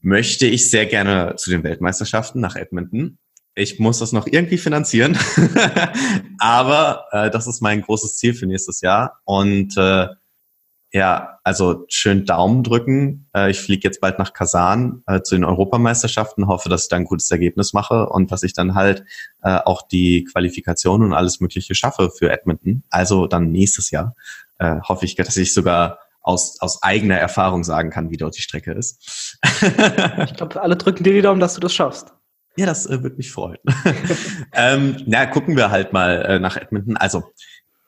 möchte ich sehr gerne zu den Weltmeisterschaften nach Edmonton. Ich muss das noch irgendwie finanzieren. Aber äh, das ist mein großes Ziel für nächstes Jahr. Und äh, ja, also schön Daumen drücken. Äh, ich fliege jetzt bald nach Kasan äh, zu den Europameisterschaften, hoffe, dass ich da ein gutes Ergebnis mache und dass ich dann halt äh, auch die Qualifikation und alles Mögliche schaffe für Edmonton. Also dann nächstes Jahr hoffe ich, dass ich sogar aus, aus eigener Erfahrung sagen kann, wie dort die Strecke ist. ich glaube, alle drücken dir die Daumen, dass du das schaffst. Ja, das äh, würde mich freuen. ähm, na, gucken wir halt mal äh, nach Edmonton. Also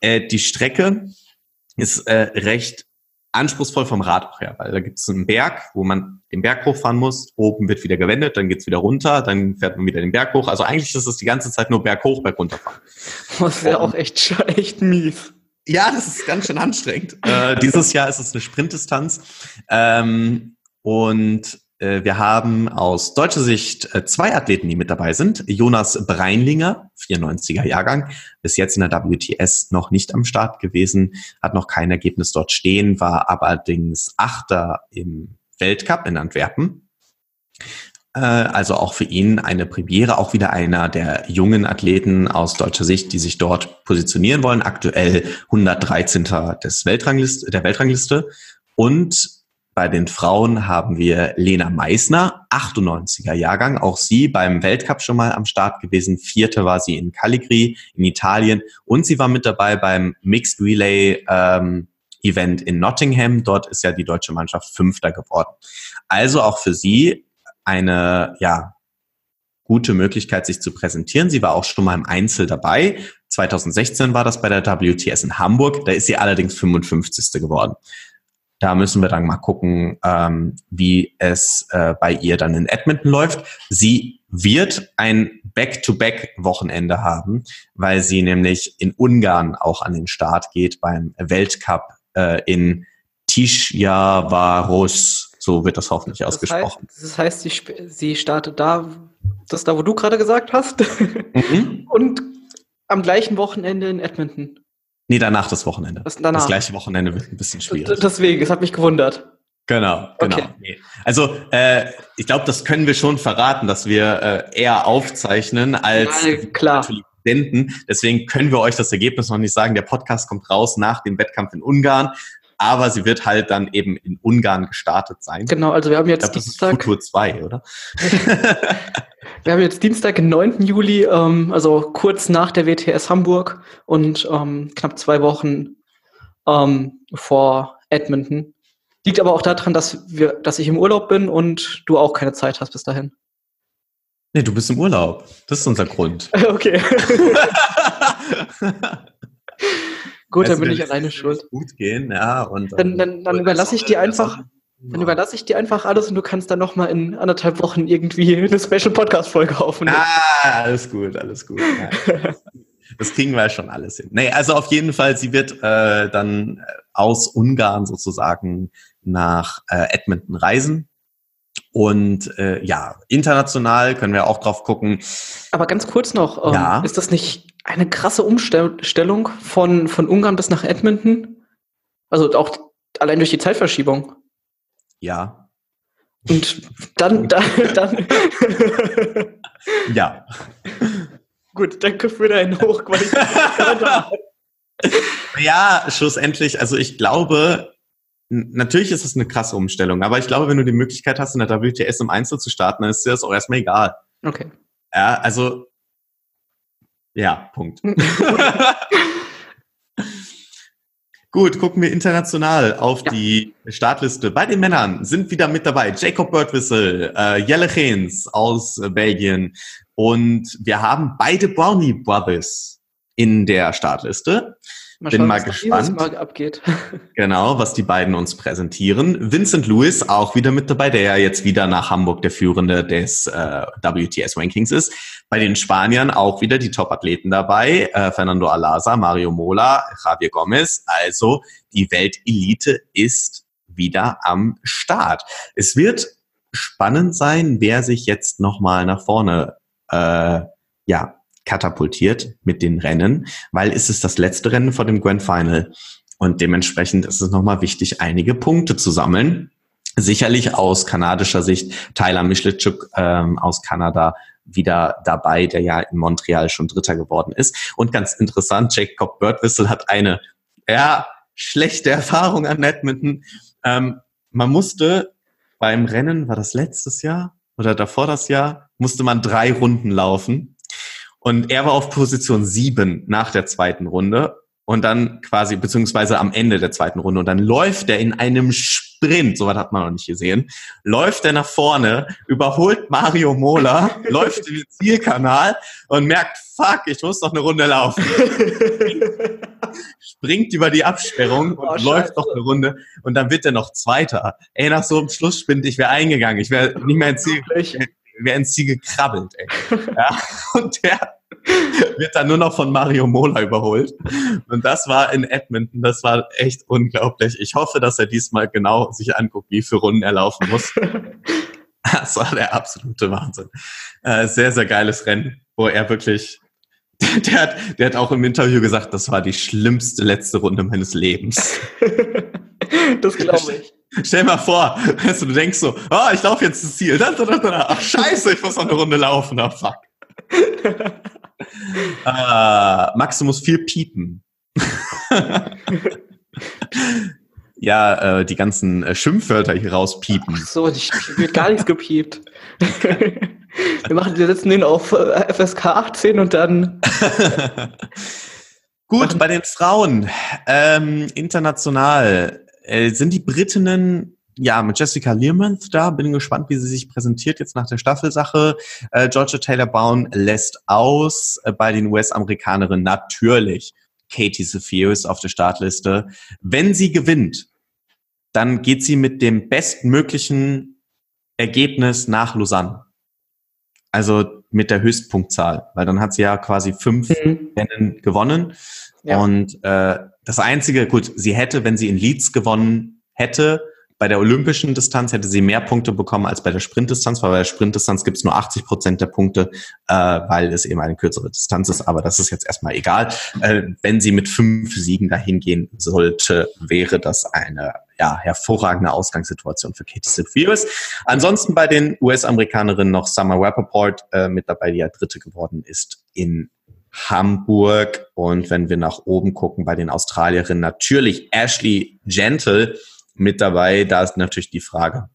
Äh, die Strecke ist äh, recht anspruchsvoll vom Rad auch her, weil da gibt es einen Berg, wo man den Berg hochfahren muss, oben wird wieder gewendet, dann geht's wieder runter, dann fährt man wieder den Berg hoch. Also eigentlich ist es die ganze Zeit nur Berg hoch, Berg runterfahren. Das wäre auch echt, echt mies. Ja, das ist ganz schön anstrengend. äh, dieses Jahr ist es eine Sprintdistanz. Ähm, und wir haben aus deutscher Sicht äh, zwei Athleten, die mit dabei sind. Jonas Breinlinger, 94er Jahrgang, bis jetzt in der WTS noch nicht am Start gewesen, hat noch kein Ergebnis dort stehen, war allerdings Achter im Weltcup in Antwerpen. Äh, also auch für ihn eine Premiere, auch wieder einer der jungen Athleten aus deutscher Sicht, die sich dort positionieren wollen. Aktuell 113. Des Weltrangliste, der Weltrangliste. Und bei den Frauen haben wir Lena Meissner, 98er Jahrgang, auch sie beim Weltcup schon mal am Start gewesen. Vierte war sie in Caligri in Italien und sie war mit dabei beim Mixed Relay ähm, Event in Nottingham. Dort ist ja die deutsche Mannschaft Fünfter geworden. Also auch für sie eine ja gute Möglichkeit, sich zu präsentieren. Sie war auch schon mal im Einzel dabei. 2016 war das bei der WTS in Hamburg. Da ist sie allerdings 55. geworden. Da müssen wir dann mal gucken, ähm, wie es äh, bei ihr dann in Edmonton läuft. Sie wird ein Back-to-Back-Wochenende haben, weil sie nämlich in Ungarn auch an den Start geht beim Weltcup äh, in Tisjavarus. So wird das hoffentlich das ausgesprochen. Heißt, das heißt, sie, sie startet da, das da, wo du gerade gesagt hast, mhm. und am gleichen Wochenende in Edmonton. Nee, danach das Wochenende. Das, danach. das gleiche Wochenende wird ein bisschen schwierig. Deswegen, es hat mich gewundert. Genau, genau. Okay. Also äh, ich glaube, das können wir schon verraten, dass wir äh, eher aufzeichnen als ja, klar. senden. Deswegen können wir euch das Ergebnis noch nicht sagen. Der Podcast kommt raus nach dem Wettkampf in Ungarn, aber sie wird halt dann eben in Ungarn gestartet sein. Genau, also wir haben jetzt ich glaub, Dienstag. Das ist Futur 2, oder? Wir haben jetzt Dienstag, den 9. Juli, ähm, also kurz nach der WTS Hamburg und ähm, knapp zwei Wochen ähm, vor Edmonton. Liegt aber auch daran, dass, wir, dass ich im Urlaub bin und du auch keine Zeit hast bis dahin. Nee, du bist im Urlaub. Das ist unser Grund. okay. Gut, dann bin ich alleine schuld. Gut gehen, ja. Und dann, dann, dann überlasse ich dir einfach. Dann überlasse ich dir einfach alles und du kannst dann nochmal in anderthalb Wochen irgendwie eine Special Podcast-Folge aufnehmen. Ah, alles gut, alles gut. Ja. das kriegen wir schon alles hin. Nee, also auf jeden Fall, sie wird äh, dann aus Ungarn sozusagen nach äh, Edmonton reisen. Und äh, ja, international können wir auch drauf gucken. Aber ganz kurz noch, ähm, ja. ist das nicht eine krasse Umstellung von, von Ungarn bis nach Edmonton? Also auch allein durch die Zeitverschiebung. Ja. Und dann, dann, dann. ja. Gut, danke für deinen Hochqualitätskommentar. ja, schlussendlich, also ich glaube, natürlich ist es eine krasse Umstellung, aber ich glaube, wenn du die Möglichkeit hast, in der WTS im Einzel zu starten, dann ist dir das auch erstmal egal. Okay. Ja, also, ja, Punkt. Gut, gucken wir international auf ja. die Startliste. Bei den Männern sind wieder mit dabei Jacob Birdwhistle, äh, Jelle Geens aus äh, Belgien und wir haben beide Brownie Brothers in der Startliste. Mal Bin schauen, mal gespannt. Mal abgeht. genau, was die beiden uns präsentieren. Vincent Lewis auch wieder mit dabei, der ja jetzt wieder nach Hamburg der Führende des äh, WTS-Rankings ist. Bei den Spaniern auch wieder die Top-Athleten dabei. Äh, Fernando Alaza, Mario Mola, Javier Gomez. Also die Weltelite ist wieder am Start. Es wird spannend sein, wer sich jetzt nochmal nach vorne äh, ja, katapultiert mit den Rennen, weil es ist das letzte Rennen vor dem Grand Final. Und dementsprechend ist es nochmal wichtig, einige Punkte zu sammeln. Sicherlich aus kanadischer Sicht Tyler Mischlitschuk ähm, aus Kanada wieder dabei, der ja in Montreal schon Dritter geworden ist. Und ganz interessant, Jacob Birdwhistle hat eine ja, schlechte Erfahrung an Edmonton. Ähm, man musste beim Rennen, war das letztes Jahr oder davor das Jahr, musste man drei Runden laufen. Und er war auf Position sieben nach der zweiten Runde und dann quasi, beziehungsweise am Ende der zweiten Runde. Und dann läuft er in einem Sprint, sowas hat man noch nicht gesehen, läuft er nach vorne, überholt Mario Mola, läuft den Zielkanal und merkt, fuck, ich muss noch eine Runde laufen. springt über die Absperrung und Oh, läuft noch eine Runde und dann wird er noch Zweiter. Ey, nach so einem Schlusssprint, ich wäre eingegangen, ich wäre nicht mehr ins Ziel? Wäre ins Ziel gekrabbelt, ey. Ja, und der wird dann nur noch von Mario Mola überholt. Und das war in Edmonton, das war echt unglaublich. Ich hoffe, dass er diesmal genau sich anguckt, wie viele Runden er laufen muss. Das war der absolute Wahnsinn. Äh, sehr, sehr geiles Rennen, wo er wirklich, der hat, der hat auch im Interview gesagt, das war die schlimmste letzte Runde meines Lebens. das glaube ich. Stell mal vor, weißt du, du denkst so, oh, ich laufe jetzt ins Ziel. Da, da, da, da. Ach, scheiße, ich muss noch eine Runde laufen. Ah, fuck. äh, Max, du musst viel piepen. ja, äh, die ganzen äh, Schimpfwörter hier rauspiepen. Ach so, ich, ich wird gar nichts gepiept. wir machen, wir setzen den auf äh, FSK 18 und dann. Gut, bei den Frauen ähm, international äh, sind die Britinnen ja mit Jessica Learmonth da. Bin gespannt, wie sie sich präsentiert jetzt nach der Staffelsache. Äh, Georgia Taylor Brown lässt aus äh, bei den US-Amerikanerinnen natürlich. Katie Sephius auf der Startliste. Wenn sie gewinnt, dann geht sie mit dem bestmöglichen Ergebnis nach Lausanne. Also mit der Höchstpunktzahl, weil dann hat sie ja quasi fünf Mhm. Rennen gewonnen. Ja. Und äh, das Einzige, gut, sie hätte, wenn sie in Leeds gewonnen hätte, bei der olympischen Distanz hätte sie mehr Punkte bekommen als bei der Sprintdistanz, weil bei der Sprintdistanz gibt es nur 80 Prozent der Punkte, äh, weil es eben eine kürzere Distanz ist. Aber das ist jetzt erstmal egal. Äh, wenn sie mit fünf Siegen dahin gehen sollte, wäre das eine ja, hervorragende Ausgangssituation für Katie Sephius. Ansonsten bei den US-Amerikanerinnen noch Summer Rappaport äh, mit dabei, die ja Dritte geworden ist in Hamburg. Und wenn wir nach oben gucken bei den Australierinnen, natürlich Ashley Gentle mit dabei. Da ist natürlich die Frage,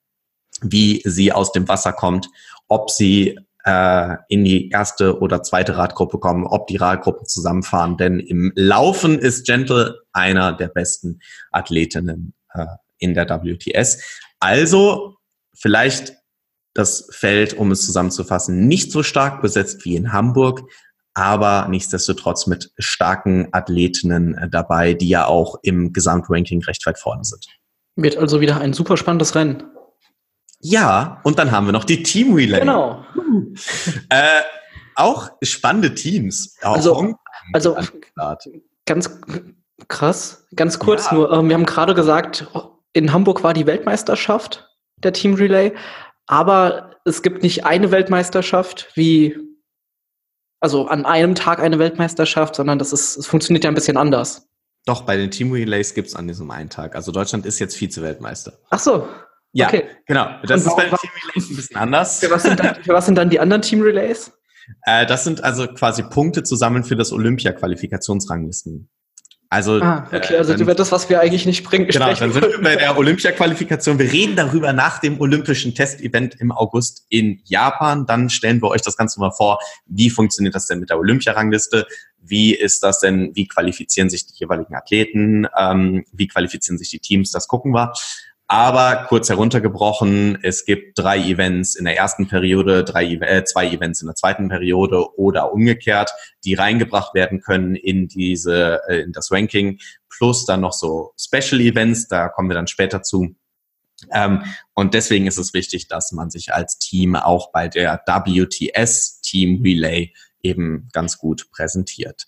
wie sie aus dem Wasser kommt, ob sie äh, in die erste oder zweite Radgruppe kommen, ob die Radgruppen zusammenfahren. Denn im Laufen ist Gentle einer der besten Athletinnen äh, in der WTS. Also vielleicht das Feld, um es zusammenzufassen, nicht so stark besetzt wie in Hamburg, aber nichtsdestotrotz mit starken Athletinnen äh, dabei, die ja auch im Gesamtranking recht weit vorne sind. Wird also wieder ein super spannendes Rennen. Ja, und dann haben wir noch die Team Relay. Genau. Äh, auch spannende Teams. Auch Also- also-. Ganz krass. Ganz kurz Ja. nur. Ähm, wir haben gerade gesagt, in Hamburg war die Weltmeisterschaft der Team Relay, aber es gibt nicht eine Weltmeisterschaft wie, also an einem Tag eine Weltmeisterschaft, sondern das ist, es funktioniert ja ein bisschen anders. Doch, bei den Team Relays gibt's an diesem einen Tag. Also Deutschland ist jetzt Vize-Weltmeister. Ach so. Ja, Okay. genau. Das Und ist bei den Team Relays ein bisschen anders. Für was, sind dann, was sind dann die anderen Team Relays? Äh, das sind also quasi Punkte zusammen für das Olympia-Qualifikationsranglisten. Also, Ah, okay, äh, also dann- über das, was wir eigentlich nicht bringen, Genau, dann sind wir bei der Olympia-Qualifikation. Wir reden darüber nach dem olympischen Testevent im August in Japan. Dann stellen wir euch das Ganze mal vor. Wie funktioniert das denn mit der Olympia-Rangliste? Wie ist das denn? Wie qualifizieren sich die jeweiligen Athleten? Ähm, wie qualifizieren sich die Teams? Das gucken wir. Aber kurz heruntergebrochen, es gibt drei Events in der ersten Periode, drei, äh, zwei Events in der zweiten Periode oder umgekehrt, die reingebracht werden können in diese, äh, in das Ranking, plus dann noch so Special Events, da kommen wir dann später zu. Ähm, und deswegen ist es wichtig, dass man sich als Team auch bei der WTS Team Relay eben ganz gut präsentiert.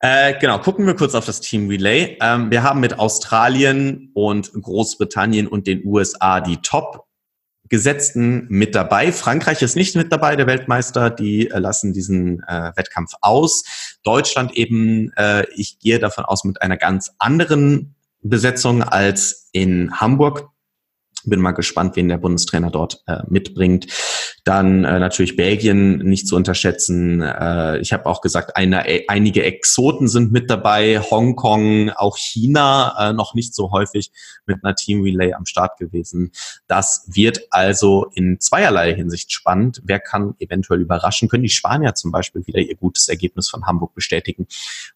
Äh, genau, gucken wir kurz auf das Team Relay. Ähm, wir haben mit Australien und Großbritannien und den USA die Top Gesetzten mit dabei. Frankreich ist nicht mit dabei, der Weltmeister. Die äh, lassen diesen äh, Wettkampf aus. Deutschland eben, äh, ich gehe davon aus, mit einer ganz anderen Besetzung als in Hamburg. Bin mal gespannt, wen der Bundestrainer dort äh, mitbringt. Dann äh, natürlich Belgien nicht zu unterschätzen. Äh, ich habe auch gesagt, eine, äh, einige Exoten sind mit dabei. Hongkong, auch China äh, noch nicht so häufig mit einer Team Relay am Start gewesen. Das wird also in zweierlei Hinsicht spannend. Wer kann eventuell überraschen? Können die Spanier zum Beispiel wieder ihr gutes Ergebnis von Hamburg bestätigen?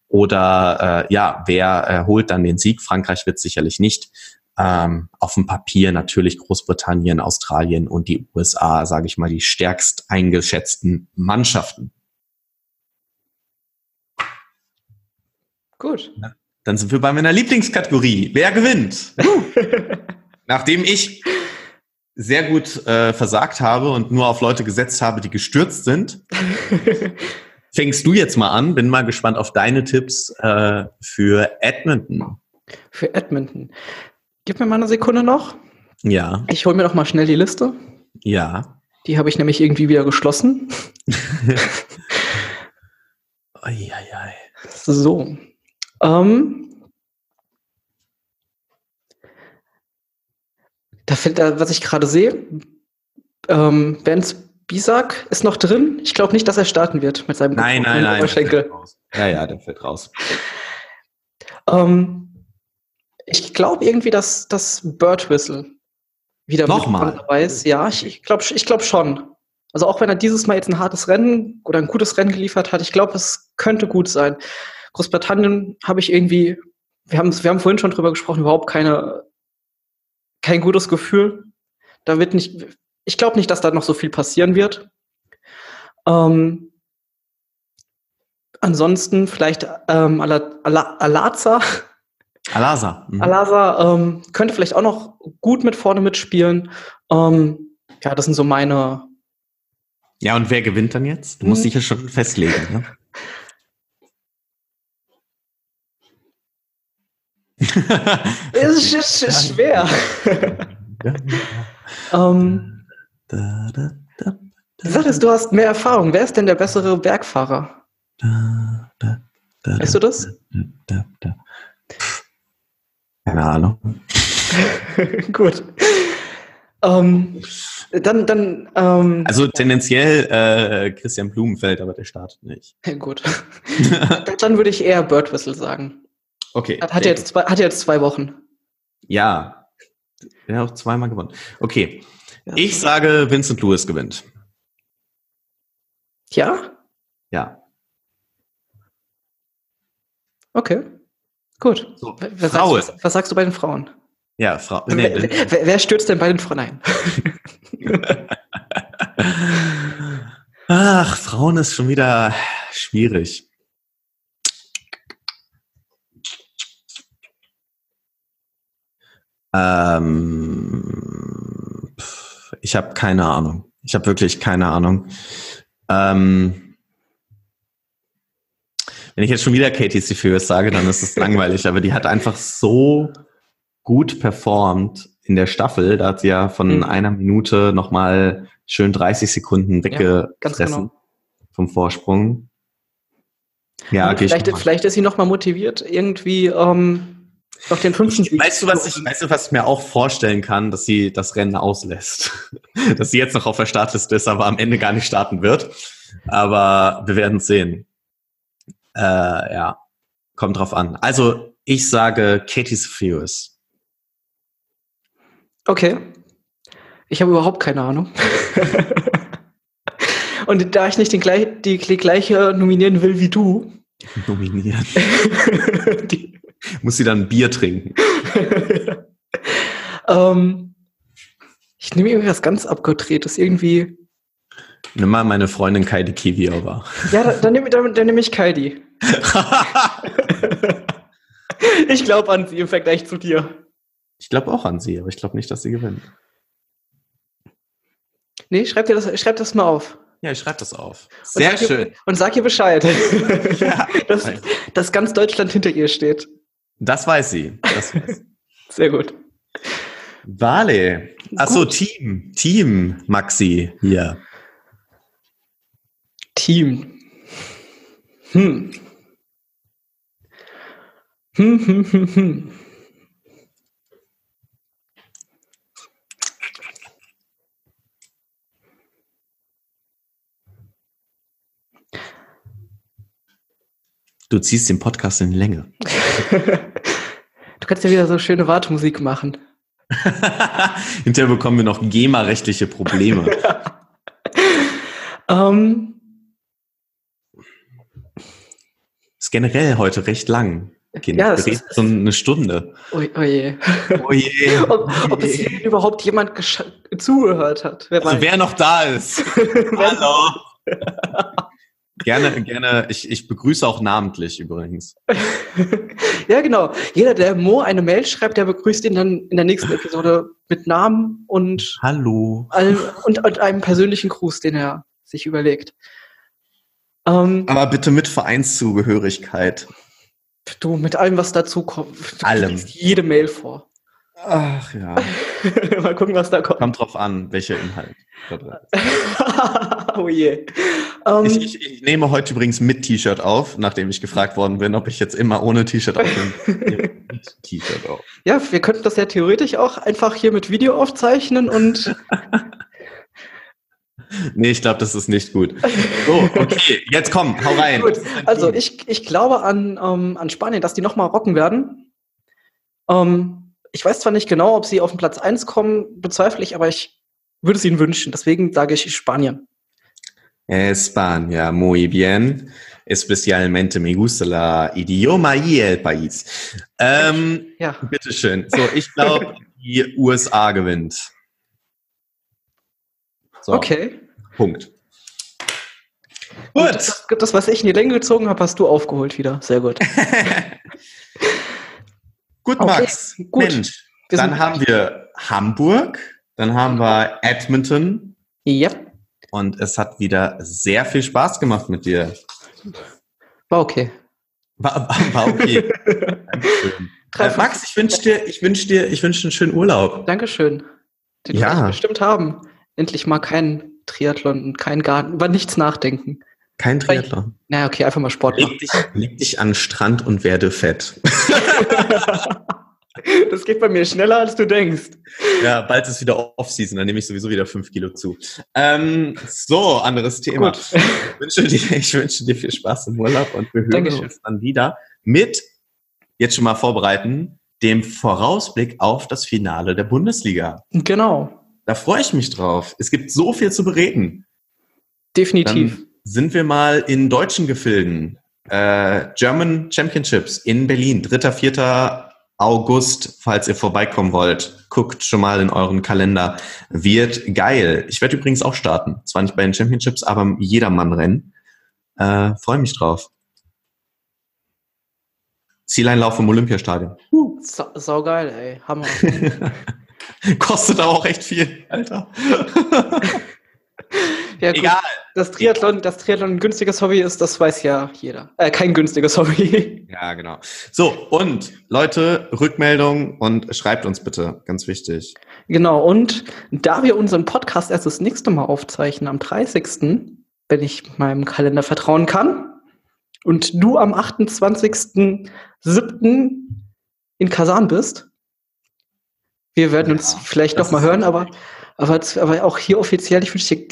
Oder äh, ja, wer äh, holt dann den Sieg? Frankreich wird sicherlich nicht. Ähm, auf dem Papier natürlich Großbritannien, Australien und die USA, sage ich mal, die stärkst eingeschätzten Mannschaften. Gut. Dann sind wir bei meiner Lieblingskategorie. Wer gewinnt? Nachdem ich sehr gut äh, versagt habe und nur auf Leute gesetzt habe, die gestürzt sind, fängst du jetzt mal an. Bin mal gespannt auf deine Tipps äh, für Edmonton. Für Edmonton. Gib mir mal eine Sekunde noch. Ja, Ich hole mir noch mal schnell die Liste. ja. Die habe ich nämlich irgendwie wieder geschlossen. Oi. So. Ähm, da fällt da, was ich gerade sehe, ähm, Benz Bisak ist noch drin. Ich glaube nicht, dass er starten wird mit seinem Nein, nein, nein. der fällt raus. Ja, ja, der fällt raus. Ähm, ich glaube irgendwie, dass das Bird Whistle wieder Nochmal? dabei ist. Ja, ich, ich glaube ich glaub schon. Also auch wenn er dieses Mal jetzt ein hartes Rennen oder ein gutes Rennen geliefert hat, ich glaube, es könnte gut sein. Großbritannien habe ich irgendwie, wir haben, wir haben vorhin schon drüber gesprochen, überhaupt keine, kein gutes Gefühl. Da wird nicht, ich glaube nicht, dass da noch so viel passieren wird. Ähm, ansonsten vielleicht ähm, Ala, Ala, Alaza, Alasa. Mhm. Alasa ähm, könnte vielleicht auch noch gut mit vorne mitspielen. Ähm, ja, das sind so meine. Ja, und wer gewinnt dann jetzt? Du musst Hm. dich ja schon festlegen. Ne? Es ist, ist schwer. ähm, du sagtest, du hast mehr Erfahrung. Wer ist denn der bessere Bergfahrer? da, Weißt du das? Da, da. Keine Ahnung. gut. Ähm, dann, dann, ähm, Also tendenziell äh, Christian Blumenfeld, aber der startet nicht. gut. dann würde ich eher Bird Whistle sagen. okay. Hat, hat, jetzt zwei, hat jetzt zwei Wochen. Ja. Er hat auch zweimal gewonnen. Okay. Ich sage, Vincent Lewis gewinnt. Ja? Ja. Okay. Gut. So, Wer- wer Frauen. sagst, was, was sagst du bei den Frauen? Ja, Frau. wer, Nee, wer, wer stürzt denn bei den Frauen ein? Ach, Frauen ist schon wieder schwierig. Ähm, ich habe keine Ahnung. Ich habe wirklich keine Ahnung. Ähm, wenn ich jetzt schon wieder Katie Sefius sage, dann ist es langweilig, aber die hat einfach so gut performt in der Staffel. Da hat sie ja von Mhm. einer Minute nochmal schön 30 Sekunden weggefressen genau. vom Vorsprung. Ja, ich vielleicht, vielleicht ist sie noch mal motiviert, irgendwie ähm, noch den fünften Sieg Weißt du, was ich, weißt du, was ich mir auch vorstellen kann, dass sie das Rennen auslässt? dass sie jetzt noch auf der Startliste ist, aber am Ende gar nicht starten wird. Aber wir werden sehen. Äh, ja, kommt drauf an. Also, ich sage Katie Furious. Okay. Ich habe überhaupt keine Ahnung. Und da ich nicht den gleich, die, die gleiche nominieren will wie du, Nominieren. die, Muss sie dann ein Bier trinken? ähm, ich nehme irgendwie was ganz abgedrehtes. Irgendwie. Nimm mal meine Freundin Kaidi Kiwiova. Ja, dann, dann nehme dann, dann nehm ich Kaidi. Ich glaube an sie im Vergleich zu dir. ich glaube auch an sie, aber ich glaube nicht, dass sie gewinnt. Nee, schreib dir das, schreib das mal auf. Ja, ich schreibe das auf. Und Sehr ihr- schön. Und sag ihr Bescheid. Ja. dass, dass ganz Deutschland hinter ihr steht. Das weiß sie. Das weiß. Sehr gut. Vale. Achso. Team. Team, Maxi, hier. Team. Hm. Hm, hm, hm, hm. Du ziehst den Podcast in Länge. Du kannst ja wieder so schöne Wartemusik machen. Hinterher bekommen wir noch GEMA-rechtliche Probleme. Ähm, Ist generell heute recht lang. Kind. Ja, reden ist- so eine Stunde. oi, oje. Oh je. Ob, ob es hier überhaupt jemand zugehört hat. Wer Also wer noch da ist. Hallo. Gerne, gerne. Ich, ich begrüße auch namentlich übrigens. ja, genau. Jeder, der Mo eine Mail schreibt, der begrüßt ihn dann in der nächsten Episode mit Namen und, Hallo. allem, und, und einem persönlichen Gruß, den er sich überlegt. Ähm, Aber bitte mit Vereinszugehörigkeit. du, mit allem, was dazu kommt. Du Allem. jede Mail vor. Ach ja. Mal gucken, was da kommt. Kommt drauf an, welcher Inhalt. da drin ist. oh je. Ähm, Ich, ich, ich nehme heute übrigens mit T-Shirt auf, nachdem ich gefragt worden bin, ob ich jetzt immer ohne T-Shirt aufnehme. T-Shirt auf. ja, wir könnten das ja theoretisch auch einfach hier mit Video aufzeichnen und Nee, ich glaube, das ist nicht gut. So, okay, jetzt komm, hau rein. Gut, Also ich, ich glaube an, ähm, an Spanien, dass die nochmal rocken werden. Ähm, ich weiß zwar nicht genau, ob sie auf den Platz 1 kommen, bezweifle ich, aber ich würde es ihnen wünschen. Deswegen sage ich Spanien. España, muy bien. Especialmente me gusta la idioma y el país. Ähm, Ja. bitteschön. So, ich glaube, die USA gewinnt. So, Okay. Punkt. Gut. Gut. Das, das, was ich in die Länge gezogen habe, hast du aufgeholt wieder. Sehr gut. Gut, Okay, Max. gut. Mensch, Wir dann haben wir Hamburg, dann haben wir Edmonton Ja, und es hat wieder sehr viel Spaß gemacht mit dir. war okay. War, war, war okay. Äh, Max, ich wünsche dir, ich wünsche dir, ich wünsche dir einen schönen Urlaub. Dankeschön. Den Ja. ich bestimmt haben. Endlich mal kein Triathlon und kein Garten. Über nichts nachdenken. Kein Triathlon. Na, okay, einfach mal Sport machen. Leg dich, leg dich an den Strand und werde fett. Das geht bei mir schneller, als du denkst. Ja, bald ist wieder Off-Season, dann nehme ich sowieso wieder fünf Kilo zu. Ähm, so, anderes Thema. Gut. Ich wünsche, dir, ich wünsche dir viel Spaß im Urlaub und wir hören Dankeschön. uns dann wieder mit, jetzt schon mal vorbereiten, dem Vorausblick auf das Finale der Bundesliga. Genau. Da freue ich mich drauf. Es gibt so viel zu bereden. Definitiv. Dann sind wir mal in deutschen Gefilden. Äh, German Championships in Berlin, 3. 4. August, falls ihr vorbeikommen wollt. Guckt schon mal in euren Kalender. Wird geil. Ich werde übrigens auch starten. Zwar nicht bei den Championships, aber im Jedermann-Rennen. Äh, Freue mich drauf. Zieleinlauf im Olympiastadion. Sa saugeil, ey. Hammer. Kostet aber auch echt viel, Alter. Ja, gut. Egal. Das Triathlon, das Triathlon ein günstiges Hobby ist, das weiß ja jeder. Äh, kein günstiges Hobby. Ja, genau. So, und Leute, Rückmeldung und schreibt uns bitte, ganz wichtig. genau. Und da wir unseren Podcast erst das nächste Mal aufzeichnen, am 30., wenn ich meinem Kalender vertrauen kann, und du am 28.07. in Kasan bist, wir werden uns Ja, vielleicht das noch mal ist hören, aber, richtig. aber, aber auch hier offiziell, ich wünsche dir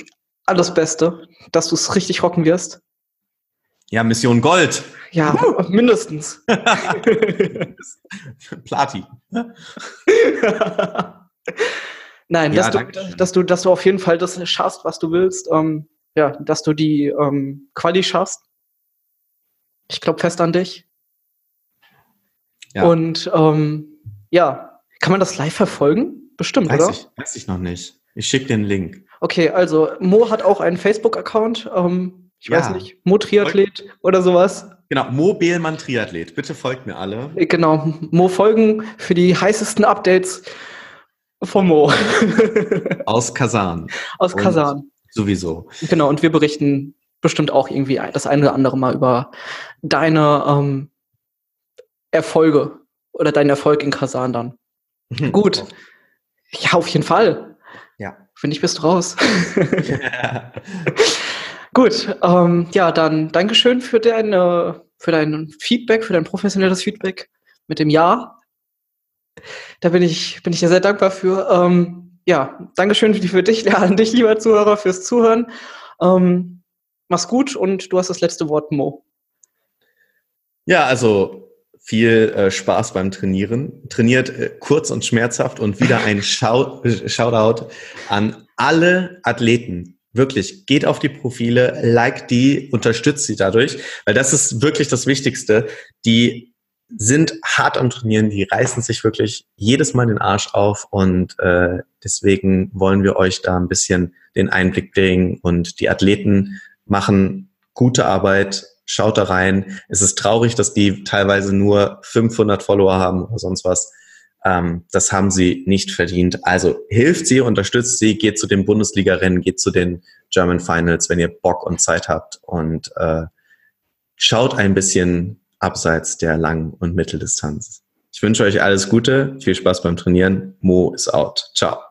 alles Beste, dass du es richtig rocken wirst. Ja, Mission Gold. Ja, mindestens. Plati. Nein, Ja, dass, du, dass, du, dass du auf jeden Fall das schaffst, was du willst. Ähm, ja, dass du die ähm, Quali schaffst. Ich glaube fest an dich. Ja. Und ähm, ja, kann man das live verfolgen? Bestimmt, Weiß oder? ich, weiß ich noch nicht. Ich schicke dir einen Link. Okay, also Mo hat auch einen Facebook-Account. Ähm, ich Ja. weiß nicht, Mo Triathlet oder sowas. Genau, Mo Behlmann Triathlet. Bitte folgt mir alle. Äh, Genau, Mo folgen für die heißesten Updates von Mo Aus Kasan. aus Und- Kasan. Sowieso. Genau, und wir berichten bestimmt auch irgendwie das eine oder andere Mal über deine ähm, Erfolge oder deinen Erfolg in Kasan dann. Gut. Ja, auf jeden Fall. Ja. Finde ich, bist du raus. Gut, ähm, ja, dann Dankeschön für deine, für dein Feedback, für dein professionelles Feedback mit dem Ja. Da bin ich, bin ich dir sehr dankbar für. Ähm, ja, Dankeschön für dich, ja, an dich, lieber Zuhörer, fürs Zuhören. Ähm, mach's gut und du hast das letzte Wort, Mo. Ja, also viel äh, Spaß beim Trainieren. Trainiert äh, kurz und schmerzhaft und wieder ein Shout Shoutout an alle Athleten. Wirklich, geht auf die Profile, liked die, unterstützt sie dadurch, weil das ist wirklich das Wichtigste. Die sind hart am Trainieren, die reißen sich wirklich jedes Mal den Arsch auf und äh, deswegen wollen wir euch da ein bisschen den Einblick bringen und die Athleten machen Gute Arbeit, schaut da rein. Es ist traurig, dass die teilweise nur 500 Follower haben oder sonst was. Ähm, das haben sie nicht verdient. Also hilft sie, unterstützt sie, geht zu den Bundesliga-Rennen, geht zu den German Finals, wenn ihr Bock und Zeit habt und äh, schaut ein bisschen abseits der Lang- und Mitteldistanz. Ich wünsche euch alles Gute, viel Spaß beim Trainieren. Mo ist out. Ciao.